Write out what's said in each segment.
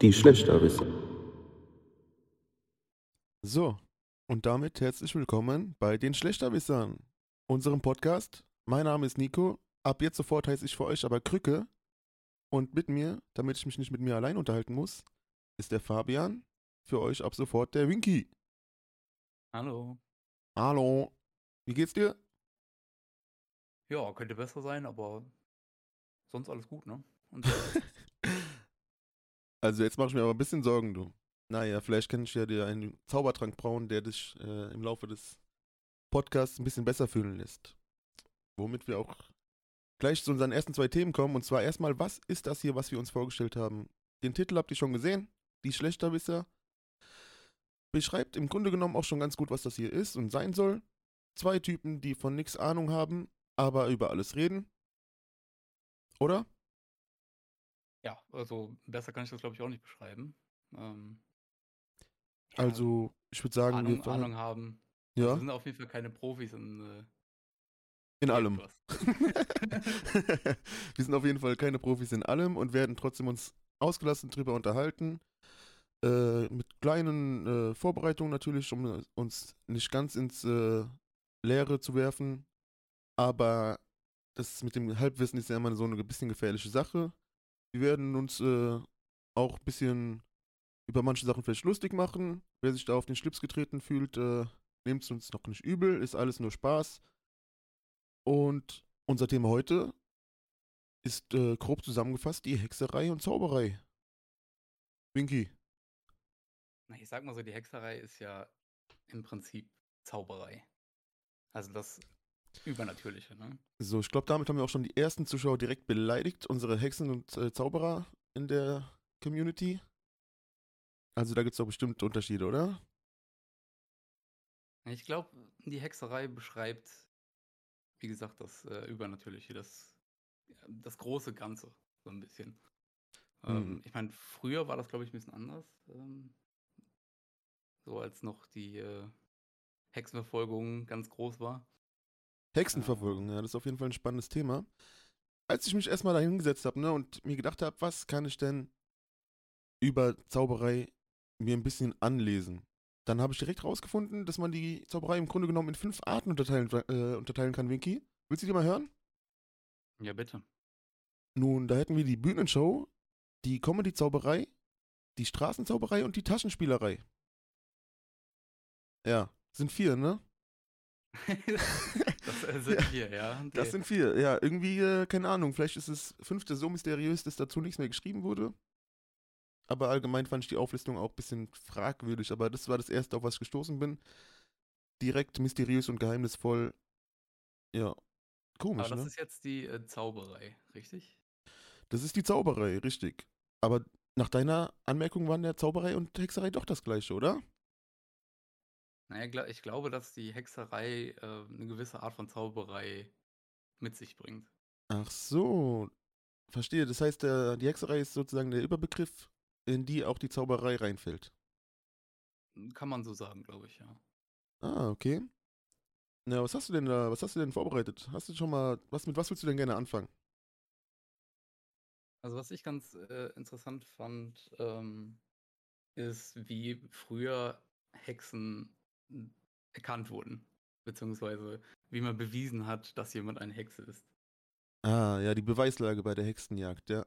Die Schlechtterwisser. So, und damit herzlich willkommen bei den Schlechtterwissern, unserem Podcast. Mein Name ist Nico. Ab jetzt sofort heiße ich für euch aber Krücke. Und mit mir, damit ich mich nicht mit mir allein unterhalten muss, ist der Fabian. Für euch ab sofort der Winky. Hallo. Hallo. Wie geht's dir? Ja, könnte besser sein, aber sonst alles gut, ne? Und Also jetzt mache ich mir aber ein bisschen Sorgen, du. Naja, vielleicht kann ich ja dir einen Zaubertrank brauen, der dich äh, im Laufe des Podcasts ein bisschen besser fühlen lässt. Womit wir auch gleich zu unseren ersten zwei Themen kommen. Und zwar erstmal, was ist das hier, was wir uns vorgestellt haben? Den Titel habt ihr schon gesehen, die Schlechtterwisser. Beschreibt im Grunde genommen auch schon ganz gut, was das hier ist und sein soll. Zwei Typen, die von nichts Ahnung haben, aber über alles reden. Oder? Ja, also besser kann ich das, glaube ich, auch nicht beschreiben. Ähm, ja, Also, ich würde sagen, Ahnung, wir fangen- Ahnung haben. ja, Wir sind auf jeden Fall keine Profis in, äh, in allem. wir sind auf jeden Fall keine Profis in allem und werden trotzdem uns ausgelassen drüber unterhalten. Äh, mit kleinen äh, Vorbereitungen natürlich, um uns nicht ganz ins äh, Leere zu werfen. Aber das mit dem Halbwissen ist ja immer so eine bisschen gefährliche Sache. Wir werden uns äh, auch ein bisschen über manche Sachen vielleicht lustig machen. Wer sich da auf den Schlips getreten fühlt, äh, nehmt es uns noch nicht übel, ist alles nur Spaß. Und unser Thema heute ist äh, grob zusammengefasst die Hexerei und Zauberei. Winky. Ich sag mal so, die Hexerei ist ja im Prinzip Zauberei. Also das Übernatürliche, ne? So, ich glaube, damit haben wir auch schon die ersten Zuschauer direkt beleidigt, unsere Hexen und äh, Zauberer in der Community. Also da gibt es doch bestimmt Unterschiede, oder? Ich glaube, die Hexerei beschreibt, wie gesagt, das äh, Übernatürliche, das, das große Ganze, so ein bisschen. Ähm, Mhm. ich meine, früher war das, glaube ich, ein bisschen anders. Ähm, so als noch die äh, Hexenverfolgung ganz groß war. Hexenverfolgung, ja, das ist auf jeden Fall ein spannendes Thema. Als ich mich erstmal da hingesetzt habe, ne, und mir gedacht habe, was kann ich denn über Zauberei mir ein bisschen anlesen, dann habe ich direkt rausgefunden, dass man die Zauberei im Grunde genommen in fünf Arten unterteilen, äh, unterteilen kann, Winky. Willst du die mal hören? Ja, bitte. Nun, da hätten wir die Bühnenshow, die Comedy-Zauberei, die Straßenzauberei und die Taschenspielerei. Ja, sind vier, ne? das sind wir, ja. Die- Das sind vier. Ja, irgendwie, äh, keine Ahnung, vielleicht ist das fünfte so mysteriös, dass dazu nichts mehr geschrieben wurde. Aber allgemein fand ich die Auflistung auch ein bisschen fragwürdig. Aber das war das erste, auf was ich gestoßen bin. Direkt mysteriös und geheimnisvoll. Ja, komisch, Aber das ne? ist jetzt die äh, Zauberei, richtig? Das ist die Zauberei, richtig. Aber nach deiner Anmerkung waren ja Zauberei und Hexerei doch das gleiche, oder? Naja, gla- ich glaube, dass die Hexerei äh, eine gewisse Art von Zauberei mit sich bringt. Ach so. Verstehe. Das heißt, der, die Hexerei ist sozusagen der Überbegriff, in die auch die Zauberei reinfällt. Kann man so sagen, glaube ich, ja. Ah, okay. Na, was hast du denn da, was hast du denn vorbereitet? Hast du schon mal, was, mit was willst du denn gerne anfangen? Also was ich ganz äh, interessant fand, ähm, ist, wie früher Hexen erkannt wurden. Beziehungsweise wie man bewiesen hat, dass jemand eine Hexe ist. Ah, ja, die Beweislage bei der Hexenjagd, ja.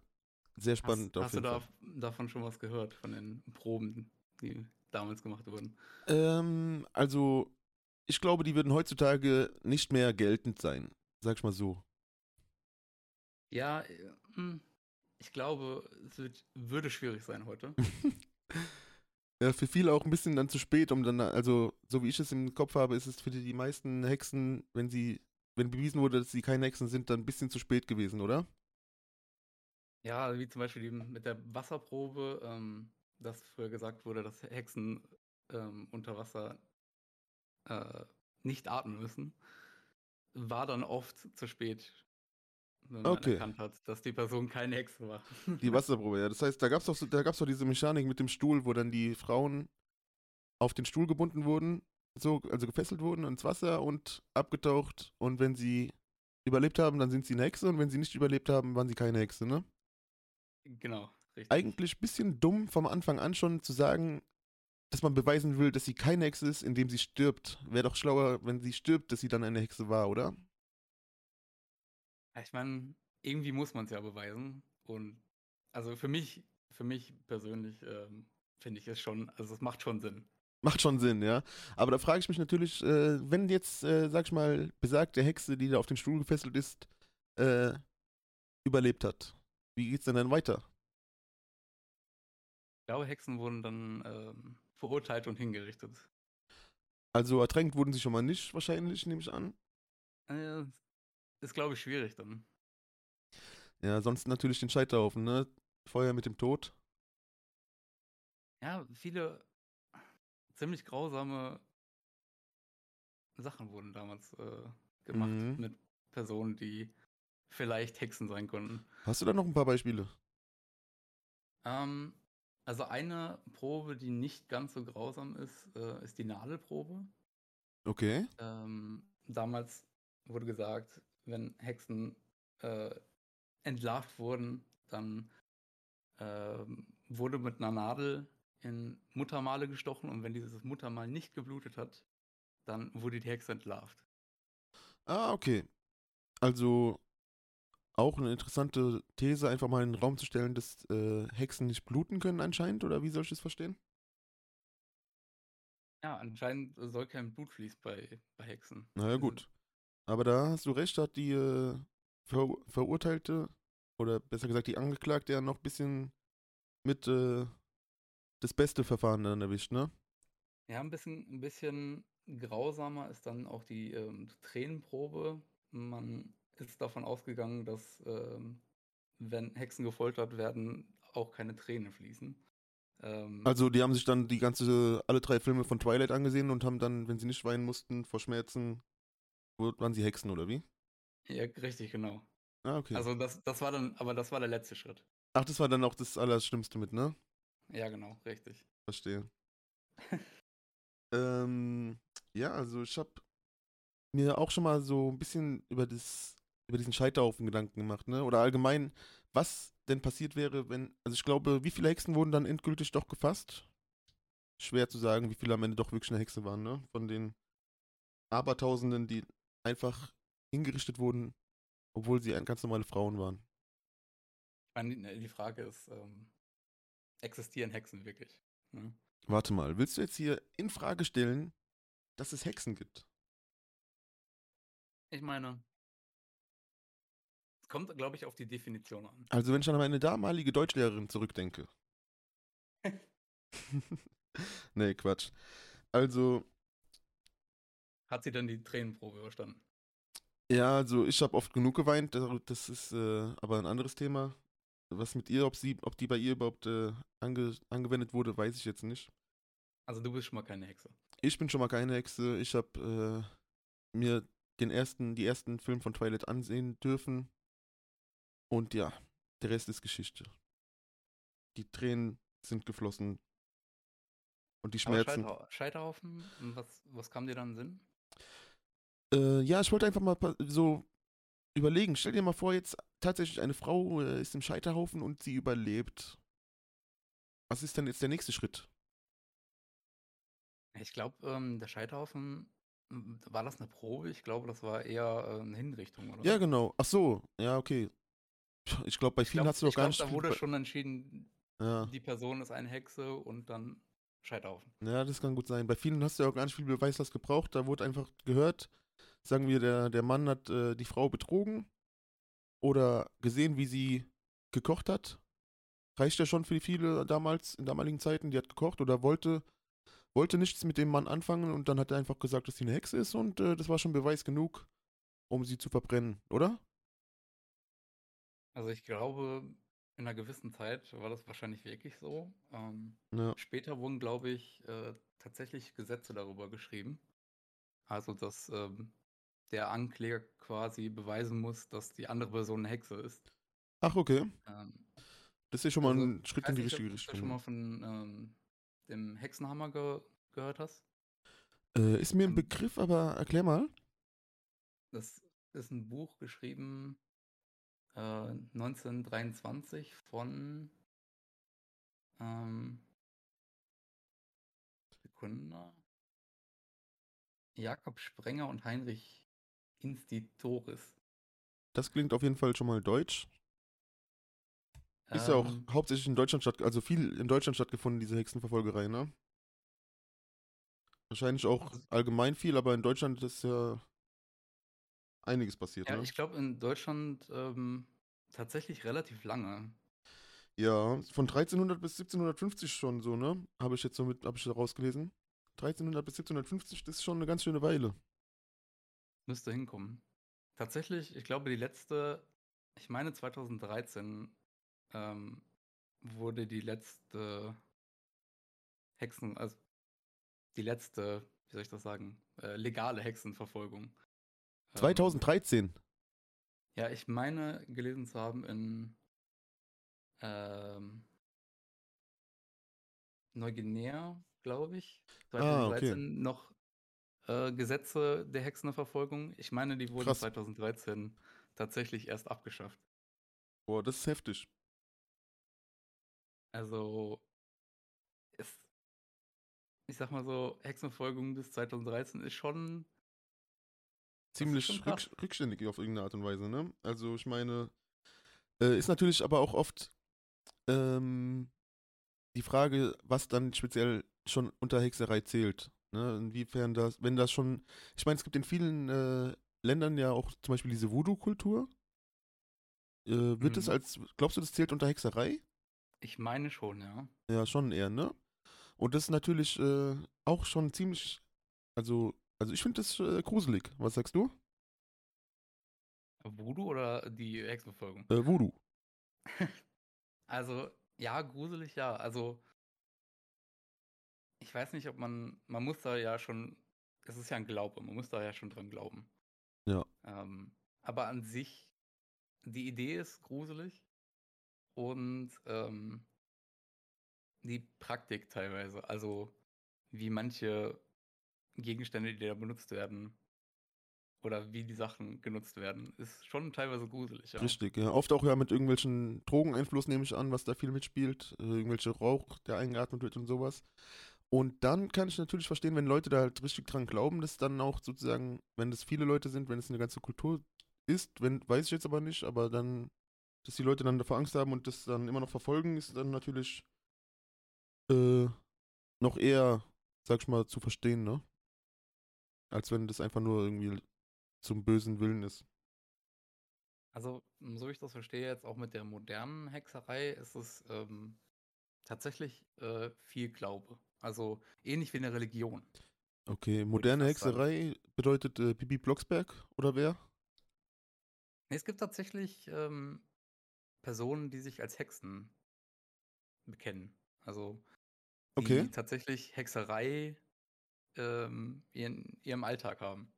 Sehr spannend hast hast du da, davon schon was gehört, von den Proben, die damals gemacht wurden? Ähm, also, ich glaube, die würden heutzutage nicht mehr geltend sein. Sag ich mal so. Ja, äh, hm, ich glaube, es wird, würde schwierig sein heute. Für viele auch ein bisschen dann zu spät, um dann, also, so wie ich es im Kopf habe, ist es für die, die meisten Hexen, wenn sie, wenn bewiesen wurde, dass sie keine Hexen sind, dann ein bisschen zu spät gewesen, oder? Ja, wie zum Beispiel mit der Wasserprobe, ähm, dass früher gesagt wurde, dass Hexen ähm, unter Wasser äh, nicht atmen müssen, war dann oft zu spät, wenn man Okay. erkannt hat, dass die Person keine Hexe war. Die Wasserprobe, ja. Das heißt, da gab es doch, so, da gab's doch diese Mechanik mit dem Stuhl, wo dann die Frauen auf den Stuhl gebunden wurden, so, also gefesselt wurden ins Wasser und abgetaucht. Und wenn sie überlebt haben, dann sind sie eine Hexe und wenn sie nicht überlebt haben, waren sie keine Hexe, ne? Genau, richtig. eigentlich ein bisschen dumm vom Anfang an schon zu sagen, dass man beweisen will, dass sie keine Hexe ist, indem sie stirbt. Wäre doch schlauer, wenn sie stirbt, dass sie dann eine Hexe war, oder? Ich meine, irgendwie muss man es ja beweisen. Und also für mich, für mich persönlich ähm, finde ich es schon, also es macht schon Sinn. Macht schon Sinn, ja. Aber da frage ich mich natürlich, äh, wenn jetzt, äh, sag ich mal, besagte Hexe, die da auf den Stuhl gefesselt ist, äh, überlebt hat, wie geht's denn dann weiter? Ich glaube, Hexen wurden dann ähm, verurteilt und hingerichtet. Also ertränkt wurden sie schon mal nicht, wahrscheinlich, nehme ich an. Ist, glaube ich, schwierig dann. Ja, sonst natürlich den Scheiterhaufen, ne? Feuer mit dem Tod. Ja, viele ziemlich grausame Sachen wurden damals äh, gemacht Mhm. mit Personen, die vielleicht Hexen sein konnten. Hast du da noch ein paar Beispiele? Ähm, also eine Probe, die nicht ganz so grausam ist, äh, ist die Nadelprobe. Okay. Ähm, damals wurde gesagt, wenn Hexen äh, entlarvt wurden, dann ähm, wurde mit einer Nadel in Muttermale gestochen und wenn dieses Muttermal nicht geblutet hat, dann wurde die Hexe entlarvt. Ah, okay. Also auch eine interessante These, einfach mal in den Raum zu stellen, dass äh, Hexen nicht bluten können anscheinend, oder wie soll ich das verstehen? Ja, anscheinend soll kein Blut fließen bei, bei Hexen. Naja, Also, gut. Aber da hast du recht, hat die äh, Ver Verurteilte, oder besser gesagt die Angeklagte ja noch ein bisschen mit äh, das beste Verfahren dann erwischt, ne? Ja, ein bisschen, ein bisschen grausamer ist dann auch die ähm, Tränenprobe. Man ist davon ausgegangen, dass ähm, wenn Hexen gefoltert werden, auch keine Tränen fließen. Ähm, Also die haben sich dann die ganze, alle drei Filme von Twilight angesehen und haben dann, wenn sie nicht weinen mussten vor Schmerzen, waren sie Hexen oder wie? ja, richtig, genau. Ah, okay. Also das, das war dann, aber das war der letzte Schritt. Ach, das war dann auch das Allerschlimmste mit, ne? Ja, genau, richtig. Verstehe. ähm, ja, also ich habe mir auch schon mal so ein bisschen über das, über diesen Scheiterhaufen Gedanken gemacht, ne? Oder allgemein, was denn passiert wäre, wenn, also ich glaube, wie viele Hexen wurden dann endgültig doch gefasst? Schwer zu sagen, wie viele am Ende doch wirklich eine Hexe waren, ne? Von den Abertausenden, die einfach hingerichtet wurden, obwohl sie ganz normale Frauen waren. Meine, die- Frage ist, ähm, existieren Hexen wirklich? Ne? Warte mal, willst du jetzt hier in Frage stellen, dass es Hexen gibt? Ich meine, es kommt, glaube ich, auf die Definition an. Also wenn ich an meine damalige Deutschlehrerin zurückdenke. nee, Quatsch. Also, Hat sie dann die Tränenprobe überstanden? ja, also ich habe oft genug geweint, das- ist äh, aber ein anderes Thema. Was mit ihr, ob sie, ob die bei ihr überhaupt äh, ange, angewendet wurde, weiß ich jetzt nicht. Also du bist schon mal keine Hexe. Ich bin schon mal keine Hexe. Ich habe äh, mir den ersten, die ersten Film von Twilight ansehen dürfen. Und ja, der Rest ist Geschichte. Die Tränen sind geflossen. Und die Schmerzen. Scheiterhau- Scheiterhaufen, was, was kam dir dann in Sinn? Äh, ja, ich wollte einfach mal so überlegen. Stell dir mal vor, jetzt tatsächlich eine Frau äh, ist im Scheiterhaufen und sie überlebt. Was ist denn jetzt der nächste Schritt? Ich glaube, ähm, der Scheiterhaufen, m, war das eine Probe? Ich glaube, das war eher äh, eine Hinrichtung, oder? Ja, genau. Ach so, ja, okay. Ich glaube, bei vielen glaube, hast du doch gar nicht. da wurde schon entschieden, ja. die Person ist eine Hexe und dann Scheiterhaufen. ja, das kann gut sein. Bei vielen hast du ja auch gar nicht viel Beweislast gebraucht. Da wurde einfach gehört, sagen wir, der, der Mann hat äh, die Frau betrogen oder gesehen, wie sie gekocht hat. Reicht ja schon für viele damals, in damaligen Zeiten. Die hat gekocht oder wollte, wollte nichts mit dem Mann anfangen und dann hat er einfach gesagt, dass sie eine Hexe ist und äh, das war schon Beweis genug, um sie zu verbrennen, oder? Also ich glaube, in einer gewissen Zeit war das wahrscheinlich wirklich so. Ähm, Ja. später wurden, glaube ich, äh, tatsächlich Gesetze darüber geschrieben. Also, dass ähm, der Ankläger quasi beweisen muss, dass die andere Person eine Hexe ist. Ach, okay. Ähm, Das ist ja schon mal Also, ein Schritt in die richtige du Richtung. schon mal von ähm, dem Hexenhammer ge gehört hast. Äh, ist mir ein Ähm, Begriff, aber erklär mal. Das ist ein Buch geschrieben äh, 1923 von Ähm, Sekunde. Jakob Sprenger und Heinrich Institoris. Das klingt auf jeden Fall schon mal deutsch. Ist ja auch Ähm, hauptsächlich in Deutschland statt, also viel in Deutschland stattgefunden, diese Hexenverfolgerei, ne? Wahrscheinlich auch Also- allgemein viel, aber in Deutschland ist ja einiges passiert, ja, ne? ich glaube in Deutschland ähm, tatsächlich relativ lange. Ja, von 1300 bis 1750 schon so, ne? Habe ich jetzt so mit, habe ich da rausgelesen. 1300 bis 1750, das ist schon eine ganz schöne Weile. Müsste hinkommen. Tatsächlich, ich glaube, die letzte, ich meine 2013 ähm, wurde die letzte Hexen, also die letzte, wie soll ich das sagen, äh, legale Hexenverfolgung. Ähm, 2013. ja, ich meine gelesen zu haben in ähm, Neuguinea, glaube ich, Ah, okay. 2013 noch äh, Gesetze der Hexenverfolgung. Ich meine, die wurden Krass. 2013 tatsächlich erst abgeschafft. Boah, das ist heftig. Also, es, ich sag mal so, Hexenverfolgung bis 2013 ist schon. Ziemlich rück, rückständig auf irgendeine Art und Weise, ne? Also ich meine, äh, ist natürlich aber auch oft ähm, die Frage, was dann speziell schon unter Hexerei zählt. Ne? Inwiefern das, wenn das schon, ich meine, es gibt in vielen äh, Ländern ja auch zum Beispiel diese Voodoo-Kultur. Äh, wird es Mhm. als, glaubst du, das zählt unter Hexerei? Ich meine schon, ja. Ja, schon eher, ne? Und das ist natürlich äh, auch schon ziemlich, also, also ich finde das äh, gruselig. Was sagst du? Voodoo oder die Hexenverfolgung? Äh, Voodoo. Also, ja, gruselig, ja. Also, ich weiß nicht, ob man, man muss da ja schon, es ist ja ein Glaube, man muss da ja schon dran glauben. Ja. Ähm, aber an sich, die Idee ist gruselig und ähm, die Praktik teilweise, also wie manche Gegenstände, die da benutzt werden, oder wie die Sachen genutzt werden, ist schon teilweise gruselig, ja. Richtig, ja. Oft auch ja mit irgendwelchen Drogeneinfluss nehme ich an, was da viel mitspielt. Äh, irgendwelche Rauch, der eingeatmet wird und sowas. Und dann kann ich natürlich verstehen, wenn Leute da halt richtig dran glauben, dass dann auch sozusagen, wenn das viele Leute sind, wenn es eine ganze Kultur ist, wenn, weiß ich jetzt aber nicht, aber dann, dass die Leute dann davor Angst haben und das dann immer noch verfolgen, ist dann natürlich äh, noch eher, sag ich mal, zu verstehen, ne? Als wenn das einfach nur irgendwie zum bösen Willen ist. Also, m, so wie ich das verstehe, jetzt auch mit der modernen Hexerei, ist es ähm, tatsächlich äh, viel Glaube. Also ähnlich wie eine Religion. Okay, moderne fast sagen. Hexerei bedeutet äh, Bibi Blocksberg oder wer? Nee, es gibt tatsächlich ähm, Personen, die sich als Hexen bekennen. Also die Okay. tatsächlich Hexerei ähm, in ihrem Alltag haben.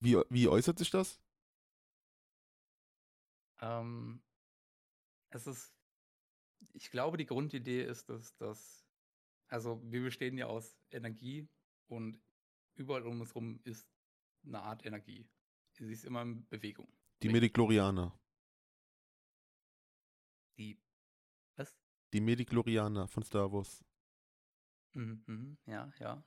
Wie, wie äußert sich das? Ähm, es ist, ich glaube, die Grundidee ist, dass das, also wir bestehen ja aus Energie und überall um uns rum ist eine Art Energie. Sie ist immer in Bewegung. Die. Mediklorianer. Die, was? Die Mediklorianer von Star Wars. Mhm, mhm, ja, ja.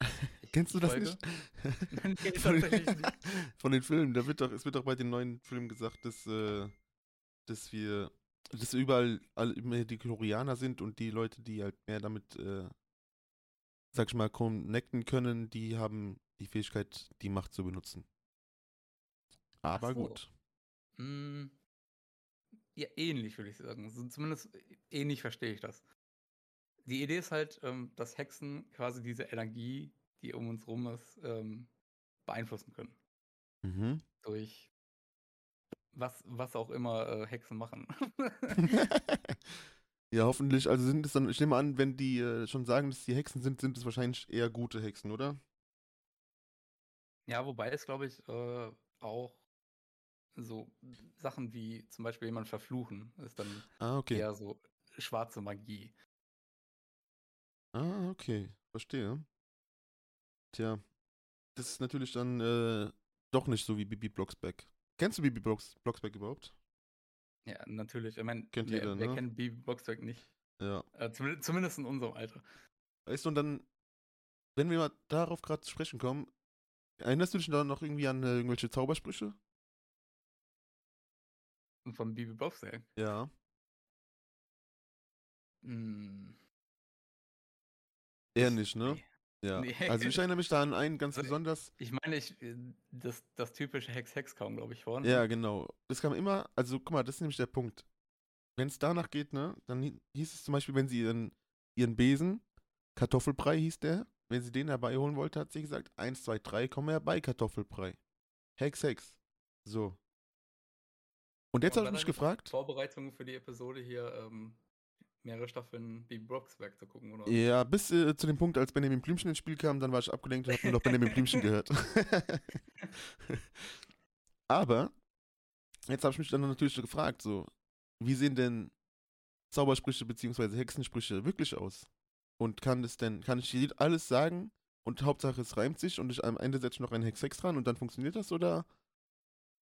Kennst du das folge. nicht? Nein, ich von, tatsächlich nicht. von den Filmen, da wird doch, es wird doch bei den neuen Filmen gesagt, dass, äh, dass wir, dass überall alle Mediklorianer sind und die Leute, die halt mehr damit, äh, sag ich mal, connecten können, die haben die Fähigkeit, die Macht zu benutzen. Aber so. gut. Mm, Ja, ähnlich würde ich sagen. So, zumindest ähnlich verstehe ich das. Die Idee ist halt, ähm, dass Hexen quasi diese Energie, die um uns rum ist, ähm, beeinflussen können. Mhm. Durch was, was auch immer äh, Hexen machen. ja, hoffentlich. Also sind es dann, ich nehme an, wenn die äh, schon sagen, dass die Hexen sind, sind es wahrscheinlich eher gute Hexen, oder? ja, wobei es, glaube ich, äh, auch so Sachen wie zum Beispiel jemand verfluchen, ist dann Ah, okay. eher so schwarze Magie. Ah, okay. Verstehe. Tja, das ist natürlich dann äh, doch nicht so wie Bibi Blocksberg. Kennst du Bibi Blocks Blocksberg überhaupt? Ja, natürlich. Ich meine, Kennt wer, jeder, wer ne? kennt Bibi Blocksberg nicht? Ja. Äh, zumindest, zumindest in unserem Alter. Weißt du, und dann, wenn wir mal darauf gerade zu sprechen kommen, erinnerst du dich da noch irgendwie an äh, irgendwelche Zaubersprüche? Von Bibi Blocksberg. Ja. Hm, Eher Ich- nicht, ne? nee. Ja. Nee. Also ich erinnere mich da an einen ganz Also, besonders. Ich meine, ich, äh, das, das typische Hex-Hex kaum, glaube ich, vorne. Ja, genau. Das kam immer, also guck mal, das ist nämlich der Punkt. Wenn es danach geht, ne, dann hi- hieß es zum Beispiel, wenn sie ihren, ihren Besen, Kartoffelbrei hieß der, wenn sie den herbeiholen wollte, hat sie gesagt, 1, 2, 3, komm herbei, Kartoffelbrei. Hex, Hex. So. Und jetzt habe ich mich gefragt, Vorbereitung für die Episode hier, ähm, mehrere Staffeln Bibi Blocksberg zu gucken, oder? ja, bis äh, zu dem Punkt, als Benjamin Blümchen ins Spiel kam, dann war ich abgelenkt und habe nur noch Benjamin Blümchen gehört. Aber, jetzt habe ich mich dann natürlich gefragt, so, wie sehen denn Zaubersprüche bzw. Hexensprüche wirklich aus? Und kann das denn, kann ich alles sagen und Hauptsache es reimt sich und ich am Ende setze noch einen Hex-Hex dran und dann funktioniert das? Oder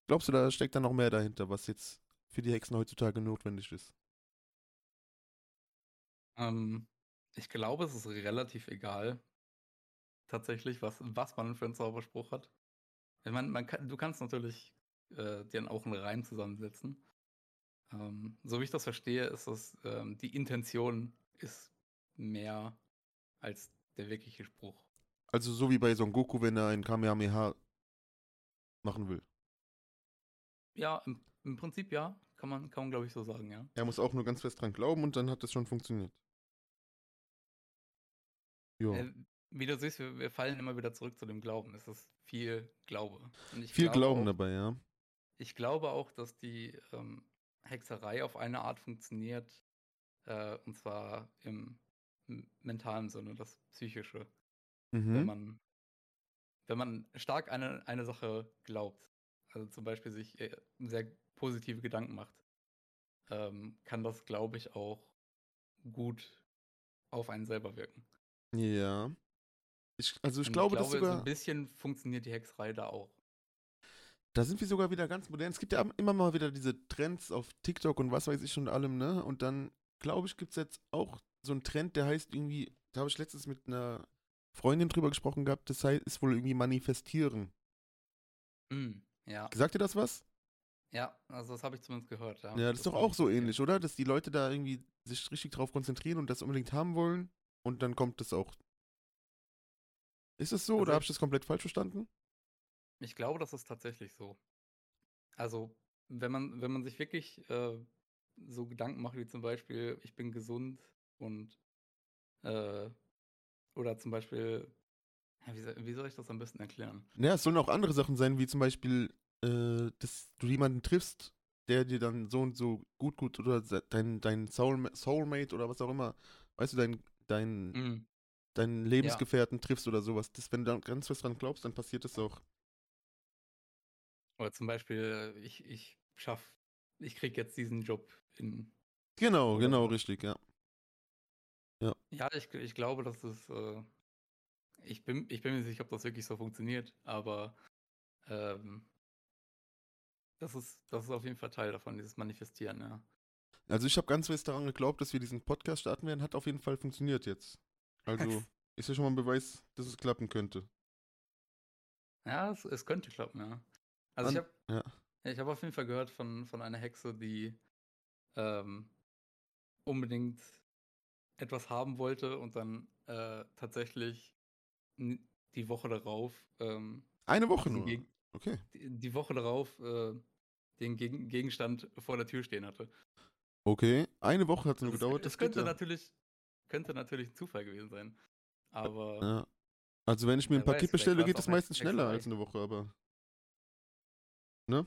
glaubst du, da steckt da noch mehr dahinter, was jetzt für die Hexen heutzutage notwendig ist? Ähm, ich glaube, es ist relativ egal, tatsächlich, was, was man für einen Zauberspruch hat. Ich meine, man kann, du kannst natürlich äh, dir dann auch einen Reim zusammensetzen. Ähm, so wie ich das verstehe, ist das, ähm, die Intention ist mehr als der wirkliche Spruch. Also so wie bei Son Goku, wenn er ein Kamehameha machen will. Ja, im, im Prinzip ja, kann man, kann man glaube ich so sagen, ja. Er muss auch nur ganz fest dran glauben und dann hat das schon funktioniert. Jo. Äh, wie du siehst, wir, wir fallen immer wieder zurück zu dem Glauben. Es ist viel Glaube. Und ich Viel glaube Glauben auch, dabei, ja. Ich glaube auch, dass die ähm, Hexerei auf eine Art funktioniert, äh, und zwar im, mentalen Sinne, das Psychische. Wenn Mhm. man, wenn man stark eine, eine Sache glaubt, also zum Beispiel sich äh, sehr positive Gedanken macht, ähm, kann das, glaube ich, auch gut auf einen selber wirken. Ja. Ich, also ich Und glaube, ich dass glaube, so sogar, ein bisschen funktioniert die Hexerei da auch. da sind wir sogar wieder ganz modern. Es gibt ja immer mal wieder diese Trends auf TikTok und was weiß ich und allem, ne? Und dann, glaube ich, gibt es jetzt auch so einen Trend, der heißt irgendwie, da habe ich letztens mit einer Freundin drüber gesprochen gehabt, das heißt, ist wohl irgendwie manifestieren. Mm, ja, Sagt ihr das was? ja, also das habe ich zumindest gehört. Ja, Ja, das ist doch auch so ähnlich, oder? Dass die Leute da irgendwie sich richtig drauf konzentrieren und das unbedingt haben wollen und dann kommt das auch. Ist das so Also oder habe ich das komplett falsch verstanden? Ich glaube, das ist tatsächlich so. Also, wenn man, wenn man sich wirklich äh, so Gedanken macht, wie zum Beispiel, ich bin gesund und äh, oder zum Beispiel, wie, soll, ich das am besten erklären? Ja, es sollen auch andere Sachen sein, wie zum Beispiel, äh, dass du jemanden triffst, der dir dann so und so gut, gut oder dein, dein Soulma Soulmate oder was auch immer, weißt du, dein, dein, Mm, deinen Lebensgefährten triffst oder sowas. Das, wenn du da ganz fest dran glaubst, dann passiert das auch. Oder zum Beispiel, äh, ich, ich schaff, ich krieg jetzt diesen Job in. Genau, Oder genau, richtig, ja. Ja, ich, ich glaube, dass es. Äh, ich, bin, ich bin mir nicht sicher, ob das wirklich so funktioniert, aber ähm, das, ist, das ist auf jeden Fall Teil davon, dieses Manifestieren, ja. Also ich habe ganz fest daran geglaubt, dass wir diesen Podcast starten werden. Hat auf jeden Fall funktioniert jetzt. Also ist ja schon mal ein Beweis, dass es klappen könnte. Ja, es, es könnte klappen, ja. Also ich An- habe ja. ich hab auf jeden Fall gehört von, von einer Hexe, die ähm, unbedingt etwas haben wollte und dann äh, tatsächlich die Woche darauf ähm, Eine Woche nur. Geg- Okay. die, die Woche darauf äh, den Gegen Gegenstand vor der Tür stehen hatte. Okay. Eine Woche hat es nur Das, gedauert. das Das könnte ja. natürlich könnte natürlich ein Zufall gewesen sein. Aber ja. Also wenn ich mir ein weiß, Paket vielleicht bestelle, geht Hex- meistens schneller als eine Woche, aber. Ne?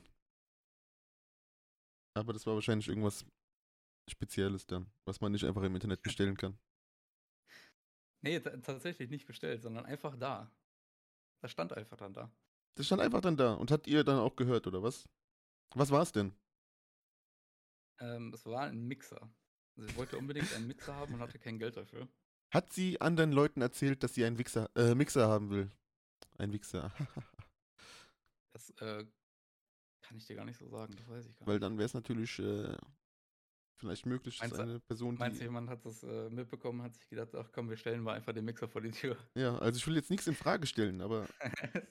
Aber das war wahrscheinlich irgendwas Spezielles dann, was man nicht einfach im Internet bestellen kann. nee, ta- tatsächlich nicht bestellt, sondern einfach da. Das stand einfach dann da. Das stand einfach dann da und hat ihr dann auch gehört, oder was? Was war es denn? Ähm, es war ein Mixer. Also ich wollte unbedingt einen Mixer haben und hatte kein Geld dafür. Hat sie anderen Leuten erzählt, dass sie einen Wichser, äh, Mixer haben will? Ein Wichser. Das äh, kann ich dir gar nicht so sagen, das weiß ich gar Weil nicht. dann wäre es natürlich äh, vielleicht möglich, dass Meinst du- eine Person, Meinst du, jemand hat das äh, mitbekommen, hat sich gedacht, ach komm, wir stellen mal einfach den Mixer vor die Tür. Ja, also ich will jetzt nichts in Frage stellen, aber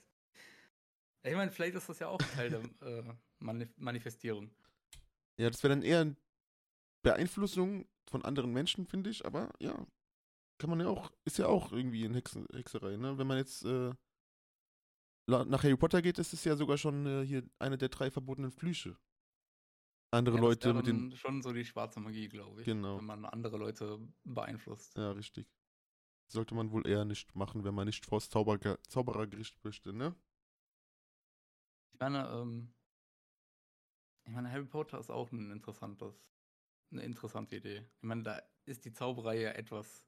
ich meine, vielleicht ist das ja auch Teil der äh, Manif Manifestierung. Ja, das wäre dann eher Beeinflussung von anderen Menschen, finde ich, aber ja, kann man ja auch, ist ja auch irgendwie in Hexen, Hexerei, ne? Wenn man jetzt äh, nach Harry Potter geht, ist es ja sogar schon äh, hier eine der drei verbotenen Flüche. Andere Ja, Leute mit den. schon so die schwarze Magie, glaube ich. Genau. Wenn man andere Leute beeinflusst. Ja, richtig. Sollte man wohl eher nicht machen, wenn man nicht vors Zauberer, Zauberergericht möchte, ne? Ich meine, ähm, ich meine, Harry Potter ist auch ein interessantes, eine interessante Idee. Ich meine, da ist die Zauberei ja etwas,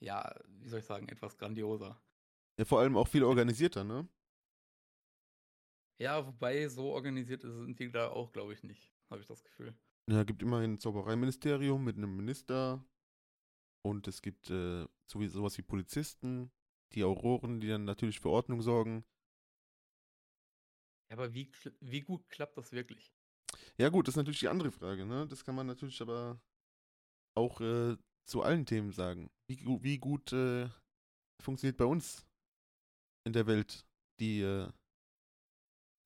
ja, wie soll ich sagen, etwas grandioser. Ja, vor allem auch viel organisierter, ne? Ja, wobei so organisiert ist- sind die da auch, glaube ich, nicht, habe ich das Gefühl. Ja, gibt immerhin ein Zaubereiministerium mit einem Minister. Und es gibt äh, sowas wie Polizisten, die Auroren, die dann natürlich für Ordnung sorgen. Ja, aber wie, wie gut klappt das wirklich? Ja, gut, das ist natürlich die andere Frage, ne? Das kann man natürlich aber auch äh, zu allen Themen sagen. Wie, wie gut äh, funktioniert bei uns in der Welt die, äh,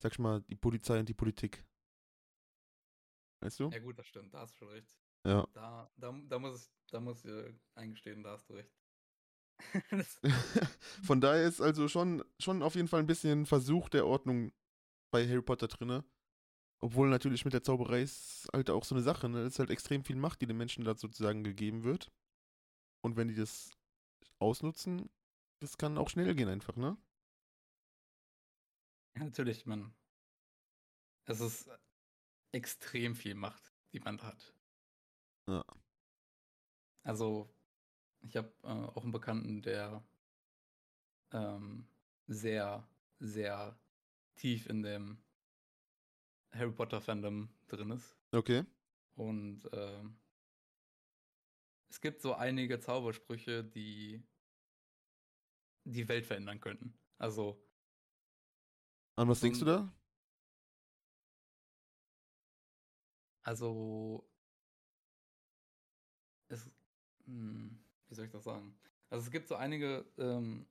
sag ich mal, die Polizei und die Politik? Weißt du? Ja gut, das stimmt, da hast du schon recht. Ja. Da, da, da muss ich, da muss ich äh, eingestehen, da hast du recht. Von daher ist also schon, schon auf jeden Fall ein bisschen Versuch der Ordnung bei Harry Potter drinne. Obwohl natürlich mit der Zauberei ist halt auch so eine Sache, ne? Es ist halt extrem viel Macht, die den Menschen da sozusagen gegeben wird. Und wenn die das ausnutzen, das kann auch schnell gehen einfach, ne? ja, natürlich, man. Es ist extrem viel Macht, die man hat. Ja. Also, ich habe äh, auch einen Bekannten, der ähm, sehr, sehr tief in dem Harry Potter Fandom drin ist. Okay. Und ähm, es gibt so einige Zaubersprüche, die die Welt verändern könnten. Also, An was denkst du da? also es, hm, wie soll ich das sagen? Also es gibt so einige, ähm,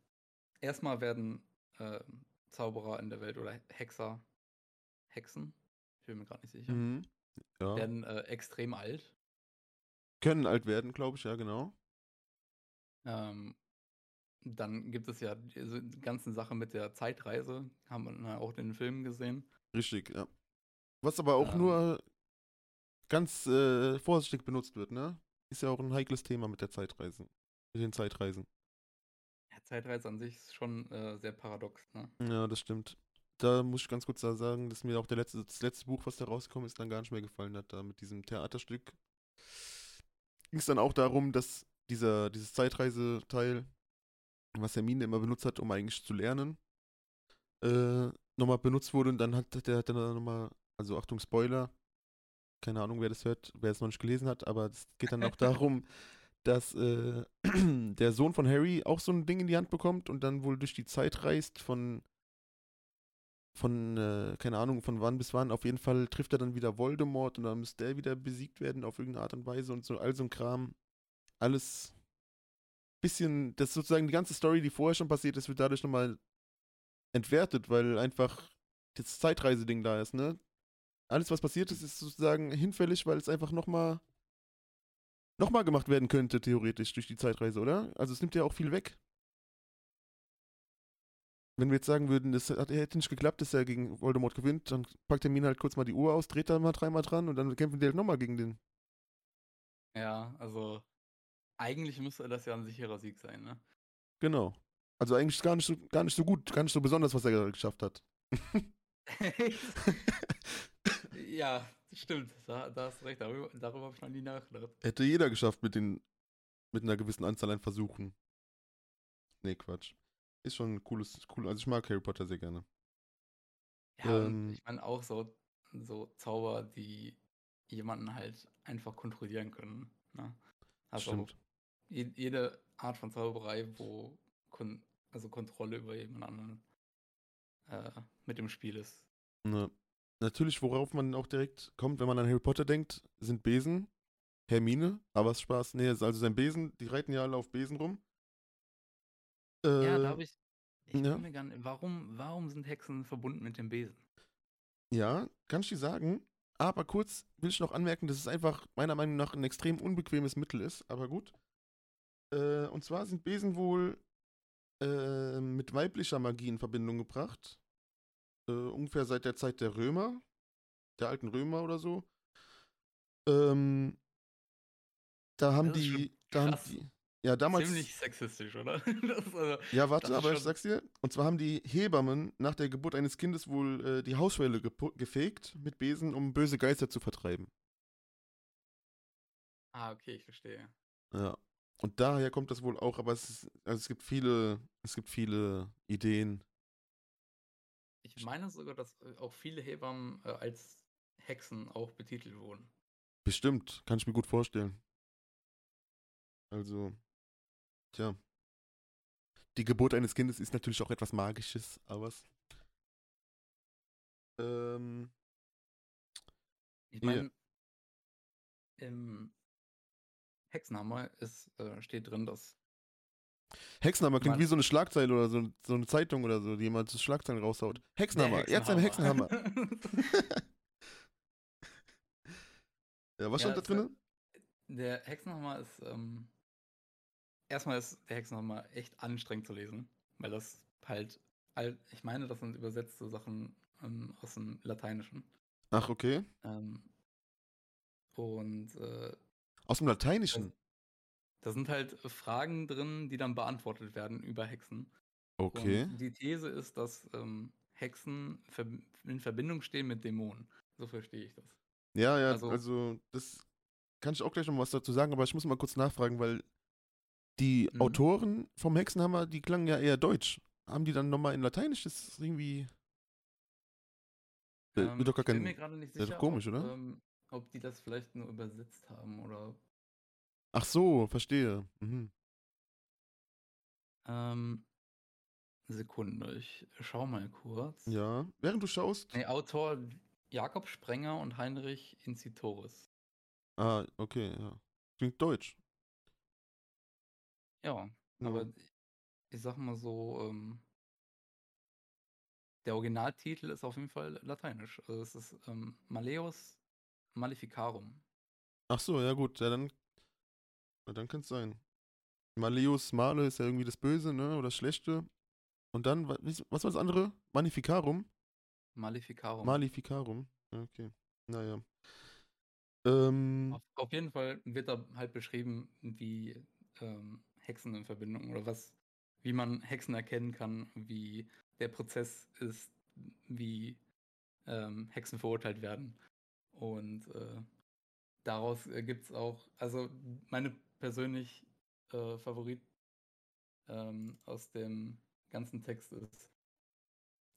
erstmal werden ähm, Zauberer in der Welt oder Hexer, Hexen, ich bin mir gerade nicht sicher, Mhm. Ja. werden äh, extrem alt. Können alt werden, glaube ich, ja, genau. Ähm, dann gibt es ja diese ganzen Sachen mit der Zeitreise, haben wir auch in den Filmen gesehen. Richtig, ja. Was aber auch Ähm. nur ganz äh, vorsichtig benutzt wird, ne? Ist ja auch ein heikles Thema mit der Zeitreise. Mit den Zeitreisen. Zeitreise an sich ist schon äh, sehr paradox. Ne? Ja, das stimmt. Da muss ich ganz kurz da sagen, dass mir auch der letzte, das letzte Buch, was da rausgekommen ist, dann gar nicht mehr gefallen hat. Da mit diesem Theaterstück ging es dann auch darum, dass dieser, dieses Zeitreiseteil, was Hermine immer benutzt hat, um eigentlich zu lernen, äh, nochmal benutzt wurde und dann hat der hat dann nochmal, also Achtung, Spoiler, keine Ahnung, wer das hört, wer es noch nicht gelesen hat, aber es geht dann auch darum, dass äh, der Sohn von Harry auch so ein Ding in die Hand bekommt und dann wohl durch die Zeit reist von von, äh, keine Ahnung, von wann bis wann. Auf jeden Fall trifft er dann wieder Voldemort und dann muss der wieder besiegt werden auf irgendeine Art und Weise und so, all so ein Kram. Alles bisschen, das sozusagen die ganze Story, die vorher schon passiert ist, wird dadurch nochmal entwertet, weil einfach das Zeitreiseding da ist, ne? Alles, was passiert ist, ist sozusagen hinfällig, weil es einfach nochmal nochmal gemacht werden könnte, theoretisch, durch die Zeitreise, oder? Also es nimmt ja auch viel weg. Wenn wir jetzt sagen würden, das hat, hätte nicht geklappt, dass er gegen Voldemort gewinnt, dann packt Hermine halt kurz mal die Uhr aus, dreht da mal dreimal dran und dann kämpfen die halt nochmal gegen den. Ja, also eigentlich müsste das ja ein sicherer Sieg sein, ne? Genau. Also eigentlich ist gar nicht so, gar nicht so gut, gar nicht so besonders, was er gerade geschafft hat. ja, stimmt. Da, da hast du recht. Darüber, darüber habe ich noch nie nachgedacht. Hätte jeder geschafft mit den, mit einer gewissen Anzahl an Versuchen. Nee, Quatsch. Ist schon ein cooles, cool. Also ich mag Harry Potter sehr gerne. Ja, Ähm. ich meine auch so, so Zauber, die jemanden halt einfach kontrollieren können. Ne? Also Stimmt. je, jede Art von Zauberei, wo kon also Kontrolle über jemand anderen äh, mit im Spiel ist. Ne. Natürlich, worauf man auch direkt kommt, wenn man an Harry Potter denkt, sind Besen. Hermine, aber es Spaß. Nee, ist also sein Besen, die reiten ja alle auf Besen rum. Äh, Ja, da habe ich. Ich ja. mir gar nicht, warum, warum sind Hexen verbunden mit dem Besen? Ja, kann ich dir sagen. Aber kurz will ich noch anmerken, dass es einfach meiner Meinung nach ein extrem unbequemes Mittel ist. Aber gut. Äh, und zwar sind Besen wohl äh, mit weiblicher Magie in Verbindung gebracht. Äh, ungefähr seit der Zeit der Römer. Der alten Römer oder so. Ähm, da haben die. Da haben die. Ja, damals. Ziemlich sexistisch, oder? Also, Ja, warte, aber ich sag's dir. Und zwar haben die Hebammen nach der Geburt eines Kindes wohl äh, die Hausschwelle gepu- gefegt mit Besen, um böse Geister zu vertreiben. ah, okay, ich verstehe. Ja. Und daher kommt das wohl auch, aber es, ist, also es gibt viele, es gibt viele Ideen. Ich meine sogar, dass äh, auch viele Hebammen äh, als Hexen auch betitelt wurden. Bestimmt, kann ich mir gut vorstellen. Also, tja. Die Geburt eines Kindes ist natürlich auch etwas Magisches, aber. Ähm, Ich Ja. meine, im Hexenhammer ist, äh, steht drin, dass Hexenhammer klingt Man- wie so eine Schlagzeile oder so, so eine Zeitung oder so, die jemand so Schlagzeilen raushaut. Hexenhammer, der jetzt ein Hexenhammer. ja, was Ja, stand da drin? der Hexenhammer ist, ähm, erstmal ist der Hexenhammer echt anstrengend zu lesen, weil das halt, all, ich meine, das sind übersetzte Sachen ähm, aus dem Lateinischen. Ach, okay. Ähm, und äh, Aus dem Lateinischen. Da sind halt Fragen drin, die dann beantwortet werden über Hexen. Okay. Und die These ist, dass ähm, Hexen in Verbindung stehen mit Dämonen. So verstehe ich das. Ja, ja, also, also- das kann ich auch gleich noch was dazu sagen, aber ich muss mal kurz nachfragen, weil die Mhm. Autoren vom Hexenhammer, die klangen ja eher deutsch. Haben die dann nochmal in Lateinisch? Das ist irgendwie. Äh, Ähm, wird doch gar ich bin kein. mir gerade nicht ja, doch sicher, komisch, ob, oder? Ähm, ob die das vielleicht nur übersetzt haben oder. Ach so, verstehe. Mhm. Ähm, Sekunde, ich schau mal kurz. Ja. Während du schaust. Nee, Autor Jakob Sprenger und Heinrich Incitoris. Ah, okay, ja. Klingt deutsch. Ja, Ja. aber ich sag mal so, ähm, der Originaltitel ist auf jeden Fall lateinisch. Also es ist ähm, Maleus Maleficarum. Ach so, ja gut, ja dann. Na, dann kann es sein. Maleus Male ist ja irgendwie das Böse, ne? Oder das Schlechte. Und dann, was war das andere? Magnificarum? Maleficarum. Maleficarum. Okay. Naja. Ähm, Auf, auf jeden Fall wird da halt beschrieben, wie ähm, Hexen in Verbindung oder was, wie man Hexen erkennen kann, wie der Prozess ist, wie ähm, Hexen verurteilt werden. Und äh, daraus gibt es auch, also meine persönlich äh, Favorit ähm, aus dem ganzen Text ist,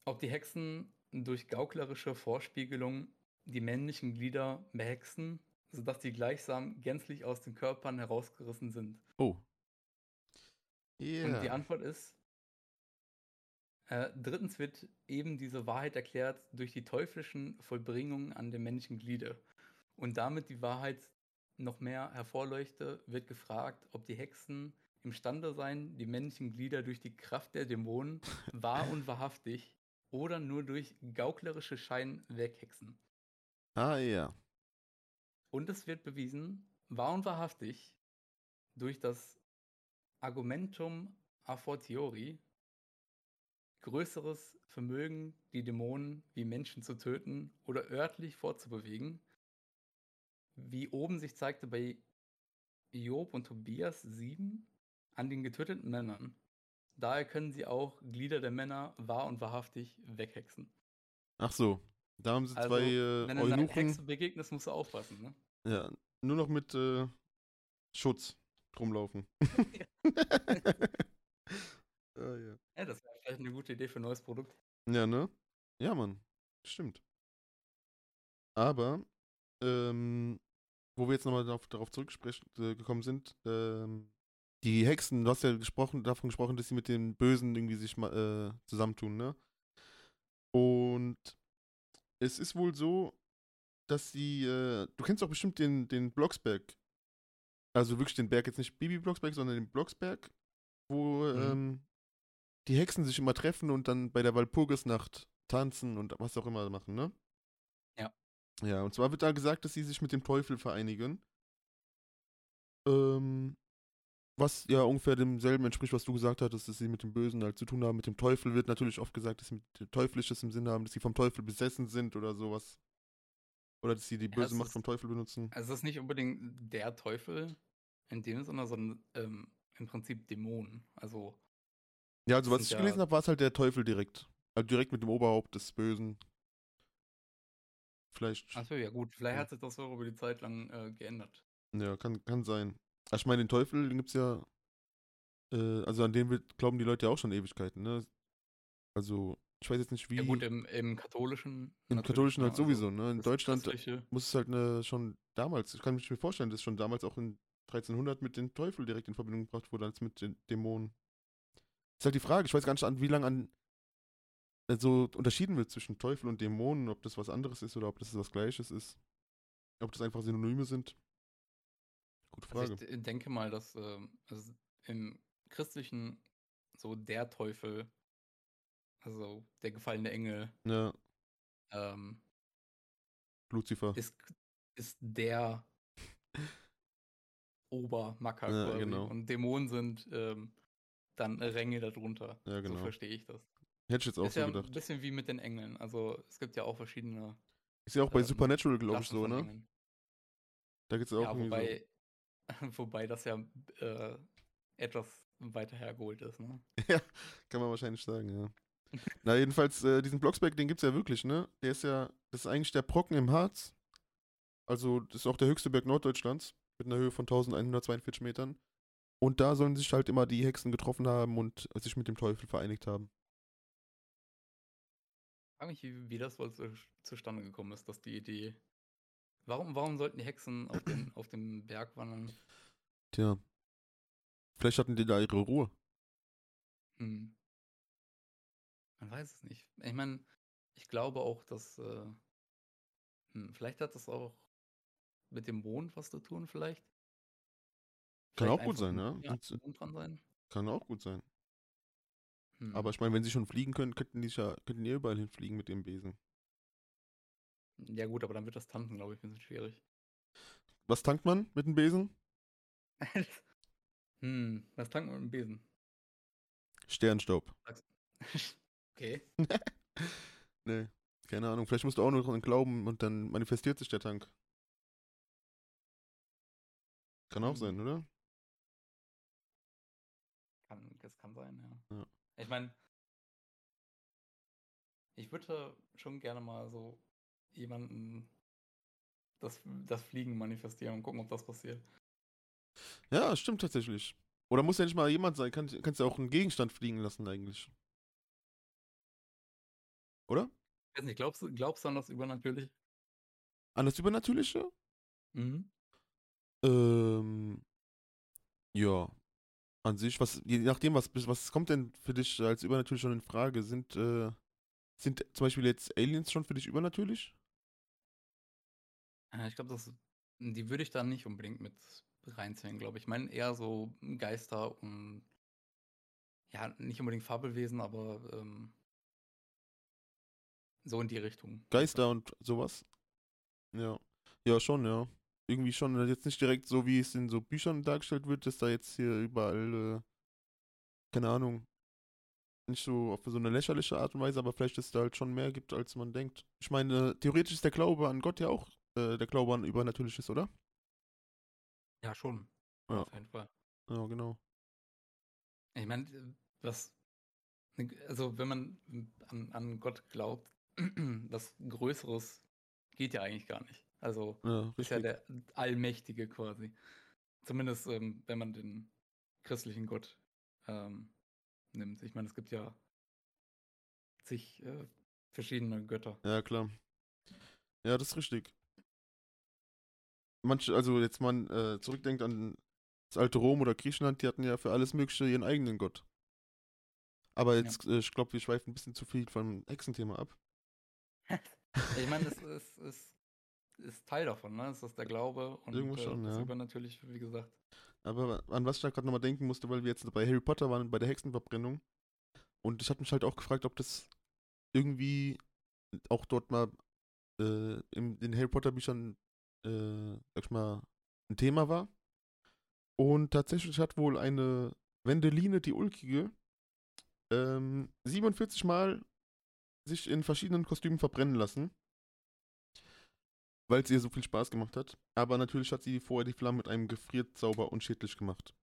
ob die Hexen durch gauklerische Vorspiegelung die männlichen Glieder behexen, sodass die gleichsam gänzlich aus den Körpern herausgerissen sind. oh. Und die Yeah. Antwort ist, äh, drittens wird eben diese Wahrheit erklärt durch die teuflischen Vollbringungen an dem männlichen Gliede. Und damit die Wahrheit noch mehr hervorleuchte, wird gefragt, ob die Hexen imstande seien, die männlichen Glieder durch die Kraft der Dämonen wahr und wahrhaftig oder nur durch gauklerische Schein weghexen. Ah, ja. Und es wird bewiesen, wahr und wahrhaftig, durch das Argumentum a fortiori, größeres Vermögen, die Dämonen wie Menschen zu töten oder örtlich fortzubewegen, wie oben sich zeigte bei Job und Tobias 7, an den getöteten Männern. Daher können sie auch Glieder der Männer wahr und wahrhaftig weghexen. Ach so. Da haben sie Also, zwei äh, Wenn du einer Eunuchen. Hexe begegnest, musst du aufpassen. Ne? Ja, nur noch mit äh, Schutz rumlaufen. ah, ja. Ja, das wäre vielleicht eine gute Idee für ein neues Produkt. Ja, ne? Ja, Mann. Stimmt. Aber, ähm, wo wir jetzt nochmal darauf, darauf zurückgekommen sind, ähm, die Hexen, du hast ja gesprochen, davon gesprochen, dass sie mit den Bösen irgendwie sich äh, zusammentun, ne? Und es ist wohl so, dass sie, äh, du kennst doch bestimmt den, den Blocksberg. Also wirklich den Berg, jetzt nicht Bibi Blocksberg, sondern den Blocksberg, wo Mhm. ähm, die Hexen sich immer treffen und dann bei der Walpurgisnacht tanzen und was auch immer machen, ne? Ja. Ja, und zwar wird da gesagt, dass sie sich mit dem Teufel vereinigen. Ähm, was ja ungefähr demselben entspricht, was du gesagt hattest, dass sie mit dem Bösen halt zu tun haben. Mit dem Teufel wird natürlich oft gesagt, dass sie mit Teuflisches im Sinn haben, dass sie vom Teufel besessen sind oder sowas. Oder dass sie die Ja, böse es Macht ist- vom Teufel benutzen. Also es ist nicht unbedingt der Teufel in dem Sinne, sondern ähm, im Prinzip Dämonen. Also Ja, also was ich gelesen ja- habe, war es halt der Teufel direkt. Also direkt mit dem Oberhaupt des Bösen. Vielleicht. Achso, ja gut, vielleicht hat sich das auch über die Zeit lang äh, geändert. Ja, kann, kann sein. Ach, ich meine, den Teufel, den gibt's ja. Äh, also an den wird, glauben die Leute ja auch schon Ewigkeiten, ne? Also, ich weiß jetzt nicht, wie. Ja gut, im, im katholischen. Im katholischen ne, halt sowieso, ne? In Deutschland muss es halt eine, schon damals, ich kann mich mir vorstellen, dass schon damals auch in 1300 mit dem Teufel direkt in Verbindung gebracht wurde, als mit den Dämonen. Ist halt die Frage, ich weiß gar nicht, an wie lange an so unterschieden wird zwischen Teufel und Dämonen, ob das was anderes ist oder ob das was Gleiches ist. Ob das einfach Synonyme sind. Gute Frage. Also ich denke mal, dass ähm, also im Christlichen so der Teufel, also der gefallene Engel, ja, ähm, Lucifer. ist, ist der Obermacker Ja, genau. Und Dämonen sind ähm, dann Ränge darunter. Ja, So genau. verstehe ich das. Hätte ich jetzt auch ist so ja ein gedacht. bisschen wie mit den Engeln. Also es gibt ja auch verschiedene Ist ja auch bei ähm, Supernatural, glaube ich, so, ne? Engeln. Da geht's ja auch Ja, irgendwie wobei, wobei das ja äh, etwas weiter hergeholt ist, ne? so. Kann man wahrscheinlich sagen, ja. Na, jedenfalls, äh, diesen Blocksberg, den gibt's ja wirklich, ne? Der ist ja, das ist eigentlich der Brocken im Harz. Also, das ist auch der höchste Berg Norddeutschlands. Mit einer Höhe von 1142 Metern. Und da sollen sich halt immer die Hexen getroffen haben und sich mit dem Teufel vereinigt haben. Frage mich, wie, wie das wohl zu, zustande gekommen ist, dass die Idee. Warum, warum sollten die Hexen auf, den, auf dem Berg wandern? Tja. Vielleicht hatten die da ihre Ruhe. Hm. Man weiß es nicht. Ich meine, ich glaube auch, dass. Äh, hm, vielleicht hat das auch mit dem Mond was zu tun, vielleicht. Kann Vielleicht auch gut sein, ja. dem. Kann auch gut sein. Hm. Aber ich meine, wenn sie schon fliegen können, könnten die ja, könnten die überall hinfliegen mit dem Besen. Ja, gut, aber dann wird das Tanzen, glaube ich, ein bisschen schwierig. Was tankt man mit dem Besen? hm, was tankt man mit dem Besen? Sternstaub. okay. Nee, keine Ahnung. Vielleicht musst du auch nur dran glauben und dann manifestiert sich der Tank. Kann auch Hm. sein, oder? Kann, das kann sein, ja. Ich meine, ich würde schon gerne mal so jemanden das, das Fliegen manifestieren und gucken, ob das passiert. Ja, stimmt tatsächlich. Oder muss ja nicht mal jemand sein, kann, kannst ja auch einen Gegenstand fliegen lassen eigentlich. Oder? Ich weiß nicht, glaubst du, glaubst du an das Übernatürliche? An das Übernatürliche? Mhm. Ähm, ja. An sich, was, je nachdem, was, was kommt denn für dich als übernatürlich schon in Frage? Sind, äh, sind zum Beispiel jetzt Aliens schon für dich übernatürlich? Ja, Ich glaube, das, die würde ich da nicht unbedingt mit reinzählen, glaube ich. Ich meine eher so Geister und ja, nicht unbedingt Fabelwesen, aber ähm, so in die Richtung. Geister und sowas? Ja. Ja, schon, ja. Irgendwie schon, jetzt nicht direkt so, wie es in so Büchern dargestellt wird, dass da jetzt hier überall, äh, keine Ahnung, nicht so auf so eine lächerliche Art und Weise, aber vielleicht, dass es da halt schon mehr gibt, als man denkt. Ich meine, theoretisch ist der Glaube an Gott ja auch äh, der Glaube an Übernatürliches, oder? Ja, schon. Ja. Auf jeden Fall. Ja, genau. Ich meine, was, also wenn man an, an Gott glaubt, was Größeres geht ja eigentlich gar nicht. Also Ja, ist ja der Allmächtige quasi. Zumindest ähm, wenn man den christlichen Gott ähm, nimmt. Ich meine, es gibt ja zig äh, verschiedene Götter. Ja, klar. Ja, das ist richtig. Manche, also jetzt man äh, zurückdenkt an das alte Rom oder Griechenland, die hatten ja für alles Mögliche ihren eigenen Gott. Aber jetzt, äh, ich glaube, wir schweifen ein bisschen zu viel vom Hexenthema ab. Ich meine, es ist, ist, ist Teil davon, ne? Ist der Glaube und Irgendwo äh, schon, das ja. Übernatürlich, wie gesagt. Aber an was ich da gerade nochmal denken musste, weil wir jetzt bei Harry Potter waren, bei der Hexenverbrennung. Und ich hatte mich halt auch gefragt, ob das irgendwie auch dort mal äh, in den Harry Potter Büchern, äh, sag ich mal, ein Thema war. Und tatsächlich hat wohl eine Wendeline, die Ulkige, ähm, 47 Mal sich in verschiedenen Kostümen verbrennen lassen. Weil es ihr so viel Spaß gemacht hat. Aber natürlich hat sie vorher die Flamme mit einem Gefrierzauber unschädlich gemacht.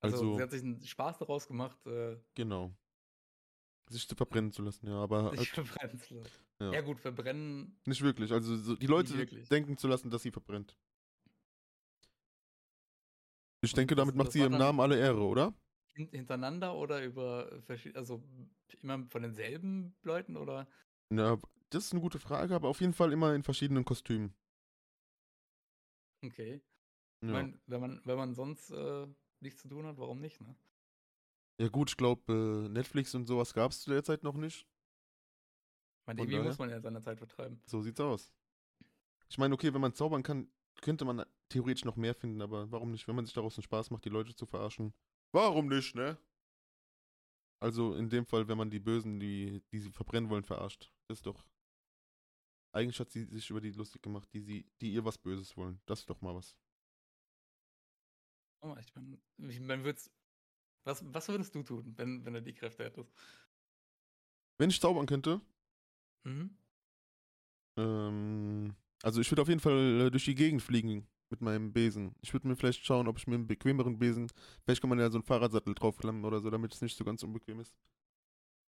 Also, Also- sie hat sich einen Spaß daraus gemacht, äh, Genau. Sich zu verbrennen zu lassen, ja, aber sich halt verbrennen zu lassen. Ja. Ja. gut, verbrennen. nicht wirklich. Also so die Leute denken zu lassen, dass sie verbrennt. Ich Und denke, das- damit macht das sie ihrem Namen alle Ehre, oder? hin- Hintereinander oder über verschiedene, also immer von denselben Leuten oder? Ja, das ist eine gute Frage, aber auf jeden Fall immer in verschiedenen Kostümen. Okay. Ja, Ich meine, wenn man, wenn man sonst äh, nichts zu tun hat, warum nicht, ne? ja gut, ich glaube, äh, Netflix und sowas gab es zu der Zeit noch nicht. Irgendwie daher- muss man ja seine Zeit vertreiben. So sieht's aus. Ich meine, okay, wenn man zaubern kann, könnte man theoretisch noch mehr finden, aber warum nicht? Wenn man sich daraus einen Spaß macht, die Leute zu verarschen. Warum nicht, ne? Also in dem Fall, wenn man die Bösen, die, die sie verbrennen wollen, verarscht. Ist doch. Eigentlich hat sie sich über die lustig gemacht, die sie, die ihr was Böses wollen. Das ist doch mal was. Oh, ich meine, ich mein, würd's, was, was würdest du tun, wenn, wenn du die Kräfte hättest? Wenn ich zaubern könnte, Mhm. ähm, also ich würde auf jeden Fall äh, durch die Gegend fliegen mit meinem Besen. Ich würde mir vielleicht schauen, ob ich mir einen bequemeren Besen, vielleicht kann man ja so einen Fahrradsattel draufklemmen oder so, damit es nicht so ganz unbequem ist.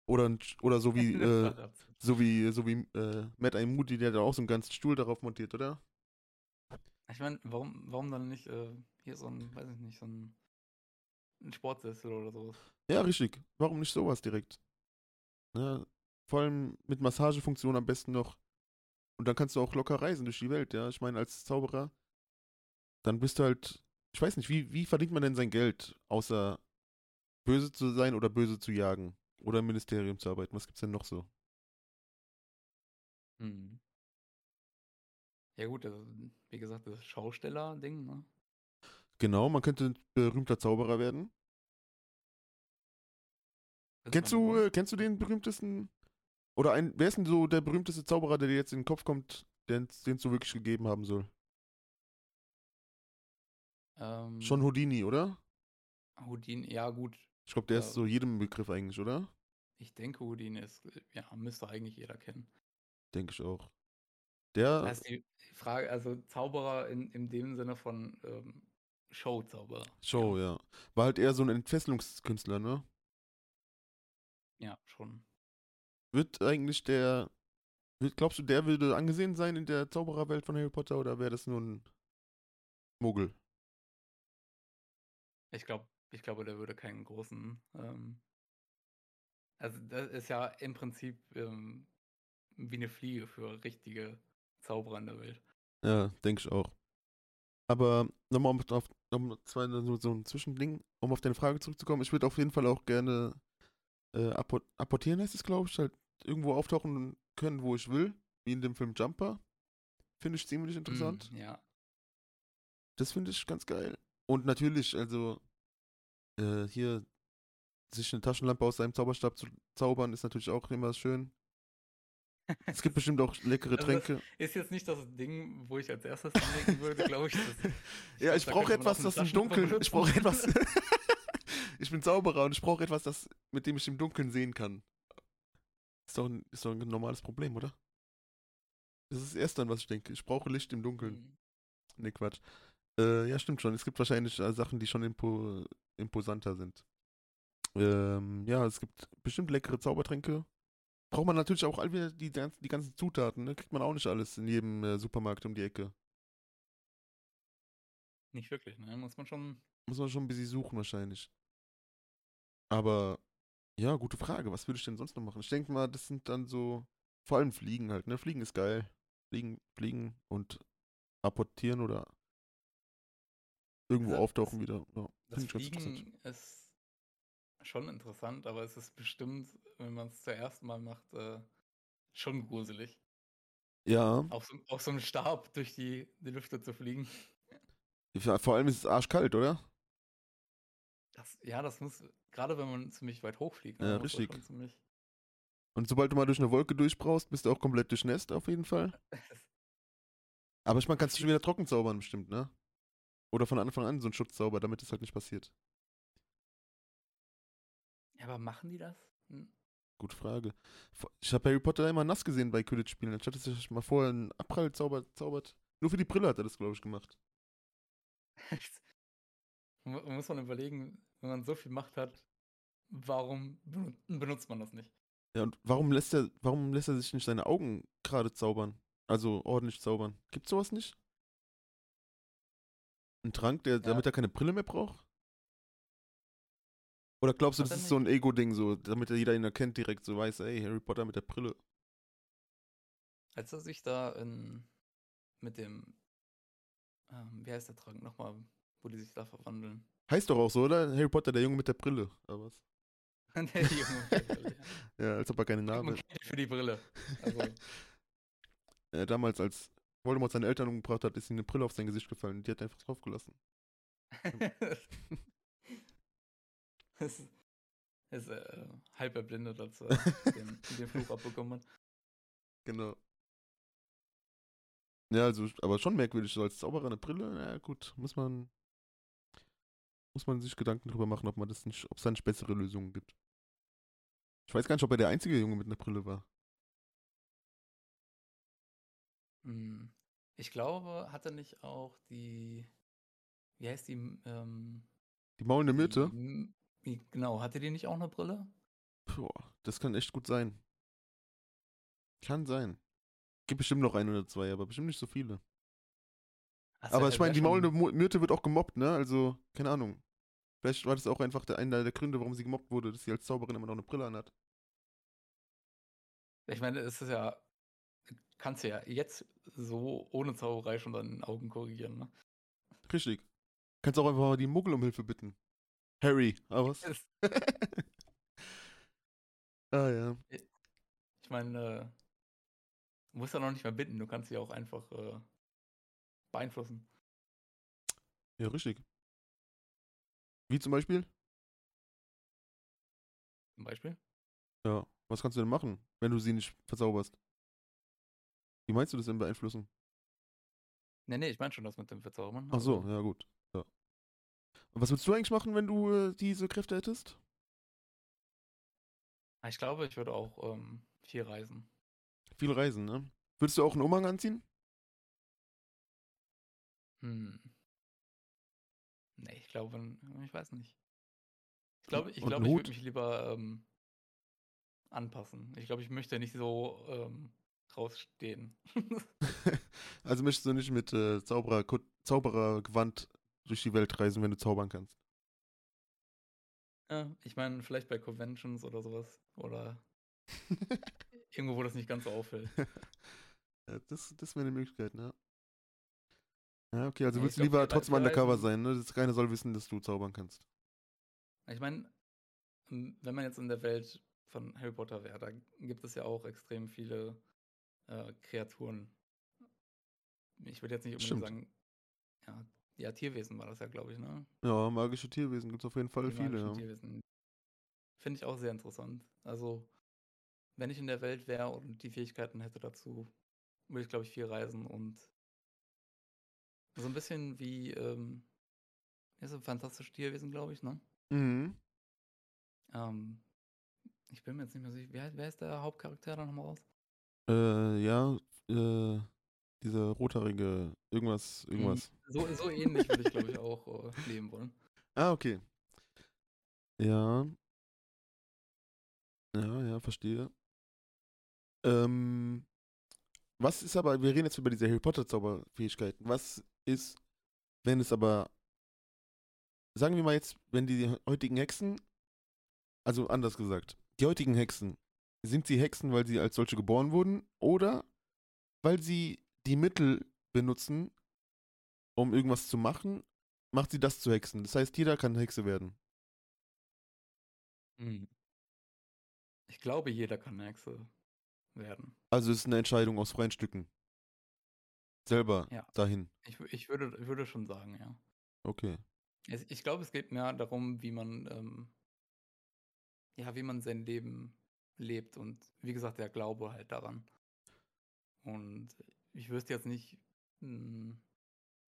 Oder, oder so wie, äh, so wie, so wie äh, Matt Moody, der hat auch so einen ganzen Stuhl darauf montiert, oder? Ich meine, warum, warum dann nicht äh, hier so ein, weiß ich nicht, so ein, ein Sportsessel oder sowas? Ja, richtig. Warum nicht sowas direkt? Ja, vor allem mit Massagefunktion am besten noch. Und dann kannst du auch locker reisen durch die Welt, ja. Ich meine, als Zauberer, dann bist du halt, ich weiß nicht, wie, wie verdient man denn sein Geld, außer böse zu sein oder böse zu jagen? Oder im Ministerium zu arbeiten? Was gibt's denn noch so? Hm. Ja gut, also, wie gesagt, das Schausteller-Ding, ne? Genau, man könnte ein berühmter Zauberer werden. Kennst du, äh, kennst du den berühmtesten? Oder ein, wer ist denn so der berühmteste Zauberer, der dir jetzt in den Kopf kommt, den es so wirklich gegeben haben soll? Ähm, Schon Houdini, oder? Houdini, ja gut, Ich glaube, der Ja. ist so jedem Begriff eigentlich, oder? ich denke Houdini ist, ja, müsste eigentlich jeder kennen. Denke ich auch. Der, Das ist die Frage, also Zauberer in, in dem Sinne von ähm, Showzauberer. Show, ja. War halt eher so ein Entfesselungskünstler, ne? Ja, schon. Wird eigentlich der, glaubst du, der würde angesehen sein in der Zaubererwelt von Harry Potter oder wäre das nur ein Muggel? Ich glaube, ich glaube, der würde keinen großen. Ähm, also das ist ja im Prinzip ähm, wie eine Fliege für richtige Zauberer in der Welt. Ja, denke ich auch. Aber nochmal um auf, um zwei, so, so ein Zwischending, um auf deine Frage zurückzukommen. Ich würde auf jeden Fall auch gerne äh, apport apportieren, heißt es, glaube ich, halt irgendwo auftauchen können, wo ich will, wie in dem Film Jumper. Finde ich ziemlich interessant. Mm, ja. Das finde ich ganz geil. Und natürlich, also, äh, hier sich eine Taschenlampe aus seinem Zauberstab zu zaubern, ist natürlich auch immer schön. Es gibt bestimmt auch leckere Also Tränke. Ist jetzt nicht das Ding, wo ich als erstes denken würde, glaube ich. Das, ja, glaub, ich brauche etwas, das im Dunkeln. Ich brauche etwas. ich bin Zauberer und ich brauche etwas, das, mit dem ich im Dunkeln sehen kann. Ist doch, ein, ist doch ein normales Problem, oder? Das ist das Erste, an was ich denke. Ich brauche Licht im Dunkeln. Mm. Nee, Quatsch. Äh, ja, stimmt schon. Es gibt wahrscheinlich äh, Sachen, die schon impo imposanter sind. Ähm, ja, es gibt bestimmt leckere Zaubertränke. Braucht man natürlich auch all wieder die, ganzen- die ganzen Zutaten, ne? Kriegt man auch nicht alles in jedem äh, Supermarkt um die Ecke. Nicht wirklich, ne? Muss man schon. Muss man schon ein bisschen suchen wahrscheinlich. Aber ja, gute Frage. Was würde ich denn sonst noch machen? Ich denke mal, das sind dann so, vor allem Fliegen halt, ne? Fliegen ist geil. Fliegen, fliegen und apportieren oder irgendwo Also, auftauchen wieder. Ja, Das. Fliegen ist schon interessant, aber es ist bestimmt, wenn man es zuerst mal macht, äh, schon gruselig. Ja. Auf so, auf so einem Stab durch die, die Lüfte zu fliegen. Vor allem ist es arschkalt, oder? Das, ja, das muss, gerade wenn man ziemlich weit hochfliegt. Ne, ja, richtig. Und sobald du mal durch eine Wolke durchbrauchst, bist du auch komplett durchnässt, auf jeden Fall. Aber ich meine, kannst du schon wieder trocken zaubern, bestimmt, ne? Oder von Anfang an so einen Schutzzauber, damit es halt nicht passiert. Ja, aber machen die das? Hm. Gute Frage. Ich habe Harry Potter immer nass gesehen bei Quidditch-Spielen. Anstatt dass er mal vorher einen Abprall zaubert, zaubert. Nur für die Brille hat er das, glaube ich, gemacht. Muss man überlegen, wenn man so viel Macht hat, warum benutzt man das nicht? Ja, und warum lässt er, warum lässt er sich nicht seine Augen gerade zaubern? Also ordentlich zaubern. Gibt's sowas nicht? Ein Trank, der, ja. damit er keine Brille mehr braucht? Oder glaubst du, das ist so ein Ego-Ding, so, damit jeder ihn erkennt direkt, so weiß, ey, Harry Potter mit der Brille. Als er sich da in, mit dem, ähm, wie heißt der Trank nochmal, wo die sich da verwandeln? Heißt doch auch so, oder? Harry Potter, der Junge mit der Brille, oder was? der Junge mit der Brille, ja. als ob er keine Name hat. Für die Brille. Also. damals, als Voldemort seine Eltern umgebracht hat, ist ihm eine Brille auf sein Gesicht gefallen. Die hat er einfach draufgelassen. das ist äh, halb erblindet, als er den, den Fluch abbekommen hat. Genau. Ja, also, aber schon merkwürdig, so als Zauberer eine Brille, ja gut, muss man muss man sich Gedanken darüber machen, ob man das nicht, ob es da nicht bessere Lösungen gibt. Ich weiß gar nicht, ob er der einzige Junge mit einer Brille war. Hm. Ich glaube, hat er nicht auch die, wie heißt die, ähm, die maulende Myrte? Die, genau, hatte die nicht auch eine Brille? Boah, das kann echt gut sein. Kann sein. Gibt bestimmt noch ein oder zwei, aber bestimmt nicht so viele. Ach, aber ich meine, die maulende Myrte wird auch gemobbt, ne? Also, keine Ahnung. Vielleicht war das auch einfach der, einer der Gründe, warum sie gemobbt wurde, dass sie als Zauberin immer noch eine Brille anhat. Ich meine, es ist ja, kannst du ja jetzt so ohne Zauberei schon deine Augen korrigieren, ne? Richtig. Kannst auch einfach mal die Muggel um Hilfe bitten. Harry, aber was? ah ja. Ich meine, äh, du musst ja noch nicht mehr bitten, du kannst sie auch einfach äh, beeinflussen. Ja, richtig. Wie zum Beispiel? Zum Beispiel? Ja. Was kannst du denn machen, wenn du sie nicht verzauberst? Wie meinst du das denn beeinflussen? Nee, nee, ich meine schon das mit dem Verzaubern. Ach so, ja gut. Ja. Und was würdest du eigentlich machen, wenn du äh, diese Kräfte hättest? Ah, ich glaube, ich würde auch ähm, viel reisen. Viel reisen, ne? Würdest du auch einen Umhang anziehen? Hm. Nee, ich glaube, ich weiß nicht. Ich glaube, ich, glaub, ich würde mich lieber ähm, anpassen. Ich glaube, ich möchte nicht so ähm, rausstehen. also möchtest du nicht mit äh, Zauberer, Zauberergewand durch die Welt reisen, wenn du zaubern kannst? Ja, ich meine, vielleicht bei Conventions oder sowas. Oder irgendwo, wo das nicht ganz so auffällt. ja, das das wäre eine Möglichkeit, ne? Ja, okay, also ja, willst du lieber trotzdem undercover sein, ne? Dass keiner soll wissen, dass du zaubern kannst. Ich meine, wenn man jetzt in der Welt von Harry Potter wäre, da gibt es ja auch extrem viele äh, Kreaturen. Ich würde jetzt nicht unbedingt Stimmt. sagen, ja, ja, Tierwesen war das ja, glaube ich, ne? Ja, magische Tierwesen gibt es auf jeden Fall Die viele, ja. Tierwesen. Finde ich auch sehr interessant. Also, wenn ich in der Welt wäre und die Fähigkeiten hätte dazu, würde ich, glaube ich, viel reisen und so ein bisschen wie, ähm, ist ein fantastisches Tierwesen, glaube ich, ne? Mhm. Ähm, ich bin mir jetzt nicht mehr sicher. Wer, wer ist der Hauptcharakter da nochmal raus? Äh, ja, äh, dieser rothaarige, irgendwas, irgendwas. So, so ähnlich würde ich, glaube ich, auch äh, leben wollen. Ah, okay. Ja. Ja, ja, verstehe. Ähm, was ist aber, wir reden jetzt über diese Harry Potter Zauberfähigkeiten. Was ist, wenn es aber, sagen wir mal jetzt, wenn die heutigen Hexen, also anders gesagt, die heutigen Hexen, sind sie Hexen, weil sie als solche geboren wurden oder weil sie die Mittel benutzen, um irgendwas zu machen, macht sie das zu Hexen. Das heißt, jeder kann Hexe werden. Hm. Ich glaube, jeder kann Hexe werden. Also es ist eine Entscheidung aus freien Stücken. Selber Ja. dahin. Ich, ich würde, würde schon sagen, ja. Okay. Es, ich glaube, es geht mehr darum, wie man, ähm, ja, wie man sein Leben lebt und wie gesagt, der Glaube halt daran. Und ich wüsste jetzt nicht, mh,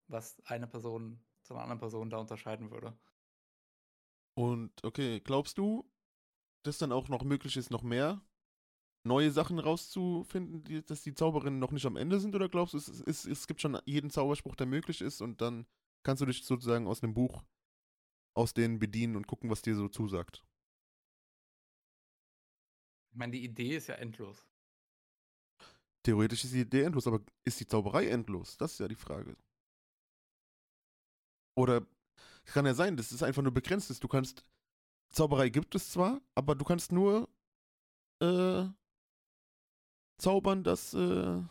was eine Person zu einer anderen Person da unterscheiden würde. Und okay, glaubst du, dass dann auch noch möglich ist, noch mehr neue Sachen rauszufinden, die, dass die Zauberinnen noch nicht am Ende sind? Oder glaubst du, es, es, es gibt schon jeden Zauberspruch, der möglich ist und dann kannst du dich sozusagen aus einem Buch aus denen bedienen und gucken, was dir so zusagt? Ich meine, die Idee ist ja endlos. Theoretisch ist die Idee endlos, aber ist die Zauberei endlos? Das ist ja die Frage. Oder kann ja sein, dass es einfach nur begrenzt ist. Du kannst. Zauberei gibt es zwar, aber du kannst nur äh, zaubern, dass. Äh,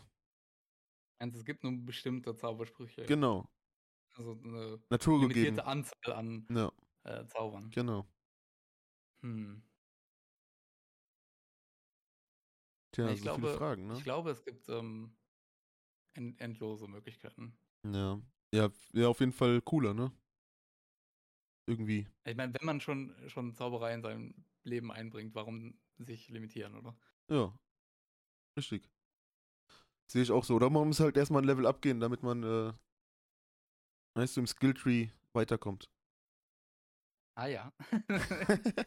Also es gibt nur bestimmte Zaubersprüche. genau. Also eine Natur gegeben. limitierte Anzahl an Ja, äh, Zaubern. genau. Hm. Tja, ich, so glaube, viele Fragen, ne? ich glaube, es gibt ähm, end endlose Möglichkeiten. Ja. ja. Ja, auf jeden Fall cooler, ne? Irgendwie. Ich meine, wenn man schon, schon Zauberei in seinem Leben einbringt, warum sich limitieren, oder? Ja. Richtig. Sehe ich auch so. Oder man muss halt erstmal ein Level abgehen, damit man, äh, weißt du, im Skilltree weiterkommt. Ah ja.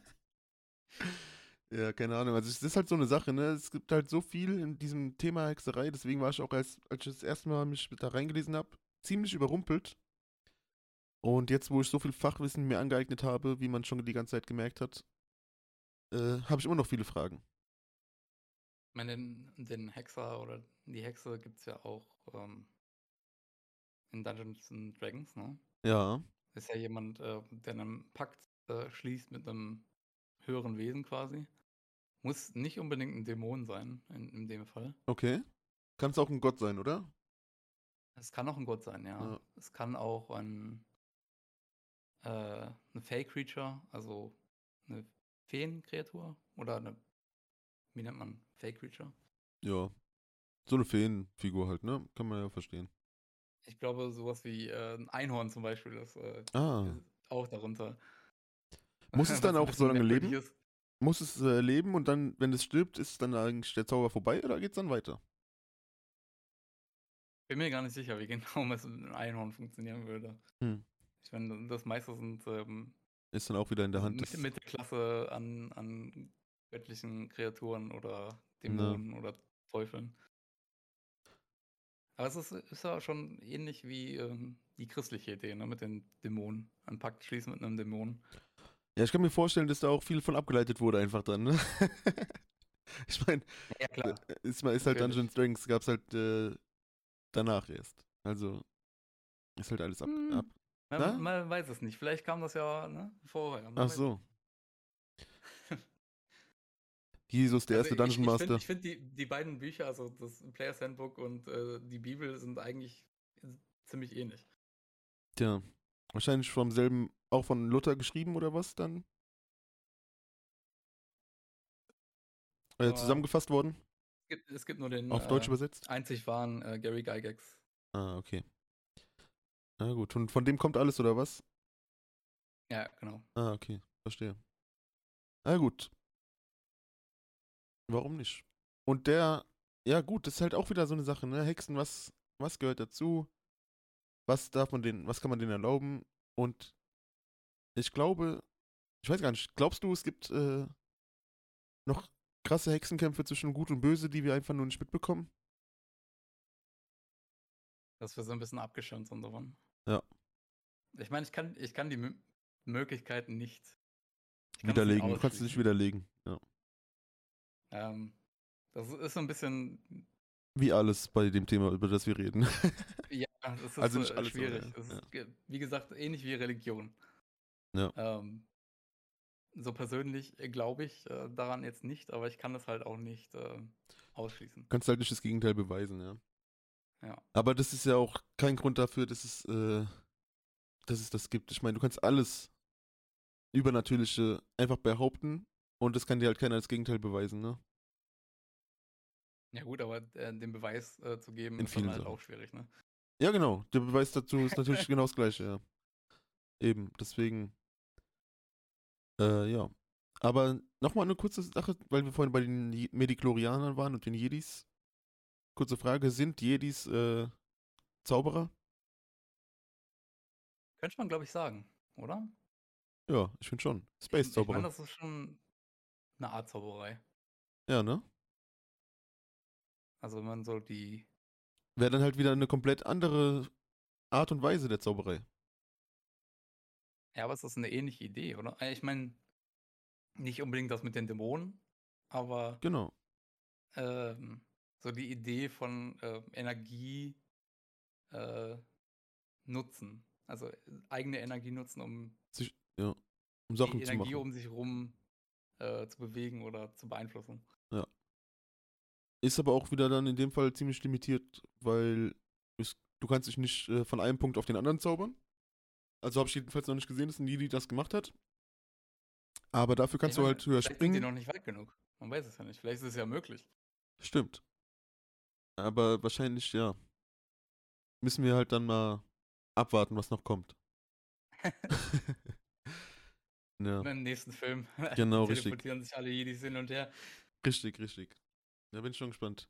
ja, keine Ahnung. Also es ist halt so eine Sache, ne? Es gibt halt so viel in diesem Thema Hexerei, deswegen war ich auch, als, als ich das erste Mal mich da reingelesen habe, ziemlich überrumpelt. Und jetzt, wo ich so viel Fachwissen mir angeeignet habe, wie man schon die ganze Zeit gemerkt hat, äh, habe ich immer noch viele Fragen. Ich meine, den, den Hexer oder die Hexe gibt es ja auch ähm, in Dungeons and Dragons, ne? Ja, ist ja jemand, äh, der einen Pakt äh, schließt mit einem höheren Wesen quasi. Muss nicht unbedingt ein Dämon sein, in, in dem Fall. okay. Kann es auch ein Gott sein, oder? Es kann auch ein Gott sein, ja. Ja. Es kann auch ein äh, eine Fake-Creature, also eine Feenkreatur oder eine, wie nennt man, Fake-Creature? Ja. So eine Feenfigur halt, ne? Kann man ja verstehen. Ich glaube, sowas wie äh, ein Einhorn zum Beispiel, das äh, Ah. ist auch darunter. Muss es dann auch so lange leben? ist. Muss es äh, leben und dann, wenn es stirbt, ist dann eigentlich der Zauber vorbei oder geht's dann weiter? Bin mir gar nicht sicher, wie genau es mit einem Einhorn funktionieren würde. Hm. Ich meine, das meiste sind ähm, Ist dann auch wieder in der Hand mit, der Klasse an, an göttlichen Kreaturen oder Dämonen oder Teufeln. Aber es ist, ist ja schon ähnlich wie ähm, die christliche Idee, ne, mit den Dämonen. Ein Pakt schließen mit einem Dämon. Ja, ich kann mir vorstellen, dass da auch viel von abgeleitet wurde, einfach dann, ne? ich meine, Ja, klar. ist, ist halt. Dungeons Dragons, gab's halt äh, danach erst. Also, ist halt alles ab. Hm. ab. Man, man weiß es nicht. Vielleicht kam das ja ne, vorher. man Ach so. Jesus, der erste Also Dungeon ich, Master. Ich finde, find die, die beiden Bücher, also das Player's Handbook und äh, die Bibel, sind eigentlich ziemlich ähnlich. Tja, wahrscheinlich vom selben, auch von Luther geschrieben oder was dann? Äh, zusammengefasst worden? Es gibt, es gibt nur den Auf Deutsch äh, übersetzt? einzig wahren äh, Gary Gygax. Ah, okay. Na gut, und von dem kommt alles oder was? Ja, genau. Ah, okay, verstehe. Na gut. Warum nicht? Und der, ja gut, das ist halt auch wieder so eine Sache, ne? Hexen, was, was gehört dazu? Was darf man denen, was kann man denen erlauben? Und ich glaube, ich weiß gar nicht, glaubst du, es gibt äh, noch krasse Hexenkämpfe zwischen Gut und Böse, die wir einfach nur nicht mitbekommen? Dass wir so ein bisschen abgeschirmt sind davon. Ja. Ich meine, ich kann, ich kann die Mö Möglichkeiten nicht Widerlegen, du kannst es nicht widerlegen. Ja. Ähm, das ist so ein bisschen, Wie alles bei dem Thema, über das wir reden. ja, ist Also äh, nicht alles, aber schwierig. Es ja. ist, wie gesagt, ähnlich wie Religion. Ja. Ähm, so persönlich äh, glaube ich äh, daran jetzt nicht, aber ich kann das halt auch nicht äh, ausschließen. kannst halt nicht das Gegenteil beweisen, ja. Ja. Aber das ist ja auch kein Grund dafür, dass es, äh, dass es das gibt. Ich meine, du kannst alles Übernatürliche einfach behaupten und das kann dir halt keiner als Gegenteil beweisen, ne? Ja gut, aber äh, den Beweis äh, zu geben, In ist dann halt Sachen. auch schwierig, ne? Ja, genau. Der Beweis dazu ist natürlich genau das gleiche, ja. Eben, deswegen. Äh, ja. Aber nochmal eine kurze Sache, weil wir vorhin bei den Mediklorianern waren und den Jedis. Kurze Frage, sind Jedis äh, Zauberer? Könnte man, glaube ich, sagen, oder? Ja, ich finde schon. Ich meine, Space-Zauberer. das ist schon eine Art Zauberei. Ja, ne? Also wenn man so die. Wäre dann halt wieder eine komplett andere Art und Weise der Zauberei. Ja, aber es ist eine ähnliche Idee, oder? Äh, Ich meine, nicht unbedingt das mit den Dämonen, aber Genau. ähm, so die Idee von äh, Energie äh, nutzen. Also äh, eigene Energie nutzen, um Sich, ja. Um Sachen die zu Energie machen. um sich rum äh, zu bewegen oder zu beeinflussen. Ist aber auch wieder dann in dem Fall ziemlich limitiert, weil es, du kannst dich nicht äh, von einem Punkt auf den anderen zaubern. Also habe ich jedenfalls noch nicht gesehen, dass ein Jedi das gemacht hat. Aber dafür kannst Ich du meine, halt höher vielleicht sind die springen. noch nicht weit genug. Man weiß es ja nicht. Vielleicht ist es ja möglich. Stimmt. Aber wahrscheinlich, ja. Müssen wir halt dann mal abwarten, was noch kommt. ja, Im nächsten Film Genau, richtig. teleportieren sich alle Jedis hin und her. richtig, richtig. Da bin ich schon gespannt.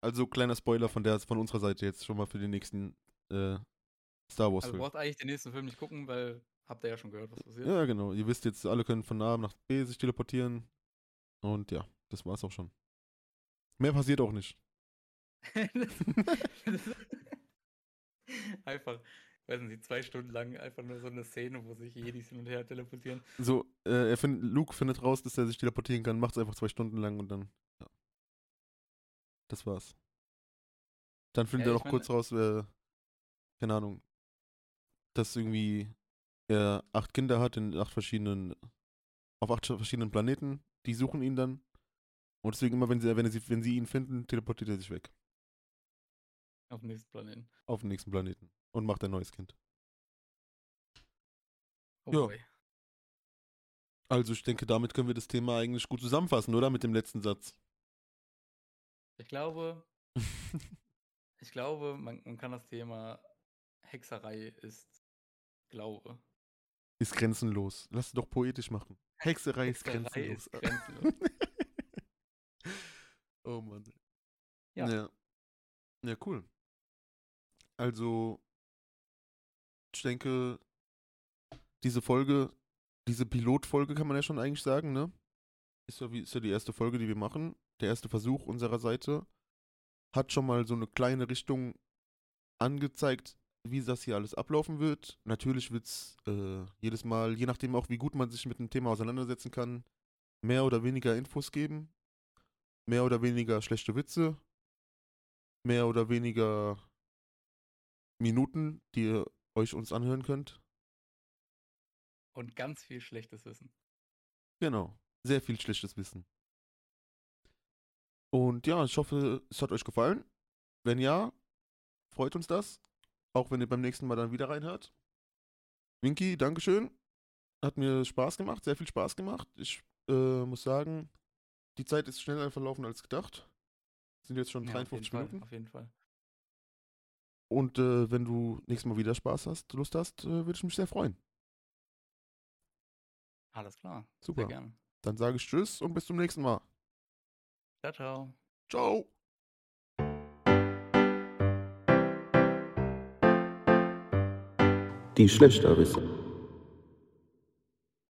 Also kleiner Spoiler von der von unserer Seite jetzt schon mal für den nächsten äh, Star Wars Also Film. braucht eigentlich den nächsten Film nicht gucken, weil habt ihr ja schon gehört, was passiert. Ja, genau. Ihr wisst jetzt, alle können von A nach B sich teleportieren. Und ja, das war's auch schon. Mehr passiert auch nicht. einfach, weiß nicht, zwei Stunden lang einfach nur so eine Szene, wo sich Jedis hin und her teleportieren. So, äh, er find, Luke findet raus, dass er sich teleportieren kann, macht es einfach zwei Stunden lang und dann. Das war's. Dann findet Ja, er noch kurz raus, äh, keine Ahnung, dass irgendwie er acht Kinder hat in acht verschiedenen, auf acht verschiedenen Planeten. Die suchen ihn dann. Und deswegen immer, wenn sie, wenn sie, wenn sie ihn finden, teleportiert er sich weg. Auf dem nächsten Planeten. Auf den nächsten Planeten. Und macht ein neues Kind. Oh Ja. boy. Also ich denke, damit können wir das Thema eigentlich gut zusammenfassen, oder? Mit dem letzten Satz. Ich glaube, ich glaube, man, man kann das Thema Hexerei ist Glaube. ist grenzenlos. Lass es doch poetisch machen. Hexerei, ist Hexerei grenzenlos. ist grenzenlos. oh Mann. Ja. ja. Ja, cool. Also, ich denke, diese Folge, diese Pilotfolge kann man ja schon eigentlich sagen, ne? Ist ja, wie, ist ja die erste Folge, die wir machen. Der erste Versuch unserer Seite. Hat schon mal so eine kleine Richtung angezeigt, wie das hier alles ablaufen wird. Natürlich wird es äh, jedes Mal, je nachdem auch, wie gut man sich mit dem Thema auseinandersetzen kann, mehr oder weniger Infos geben. Mehr oder weniger schlechte Witze. Mehr oder weniger Minuten, die ihr euch uns anhören könnt. Und ganz viel schlechtes Wissen. Genau. Sehr viel schlechtes Wissen. Und ja, ich hoffe, es hat euch gefallen. Wenn ja, freut uns das. Auch wenn ihr beim nächsten Mal dann wieder reinhört. Winky, Dankeschön. Hat mir Spaß gemacht, sehr viel Spaß gemacht. Ich äh, muss sagen, die Zeit ist schneller verlaufen als gedacht. Sind jetzt schon Ja, auf 53 jeden Fall, Minuten. auf jeden Fall. Und äh, wenn du nächstes Mal wieder Spaß hast, Lust hast, äh, würde ich mich sehr freuen. Alles klar. Super. Sehr gerne. Dann sage ich Tschüss und bis zum nächsten Mal. Ciao, ciao. Ciao. Die Schlechterbisse.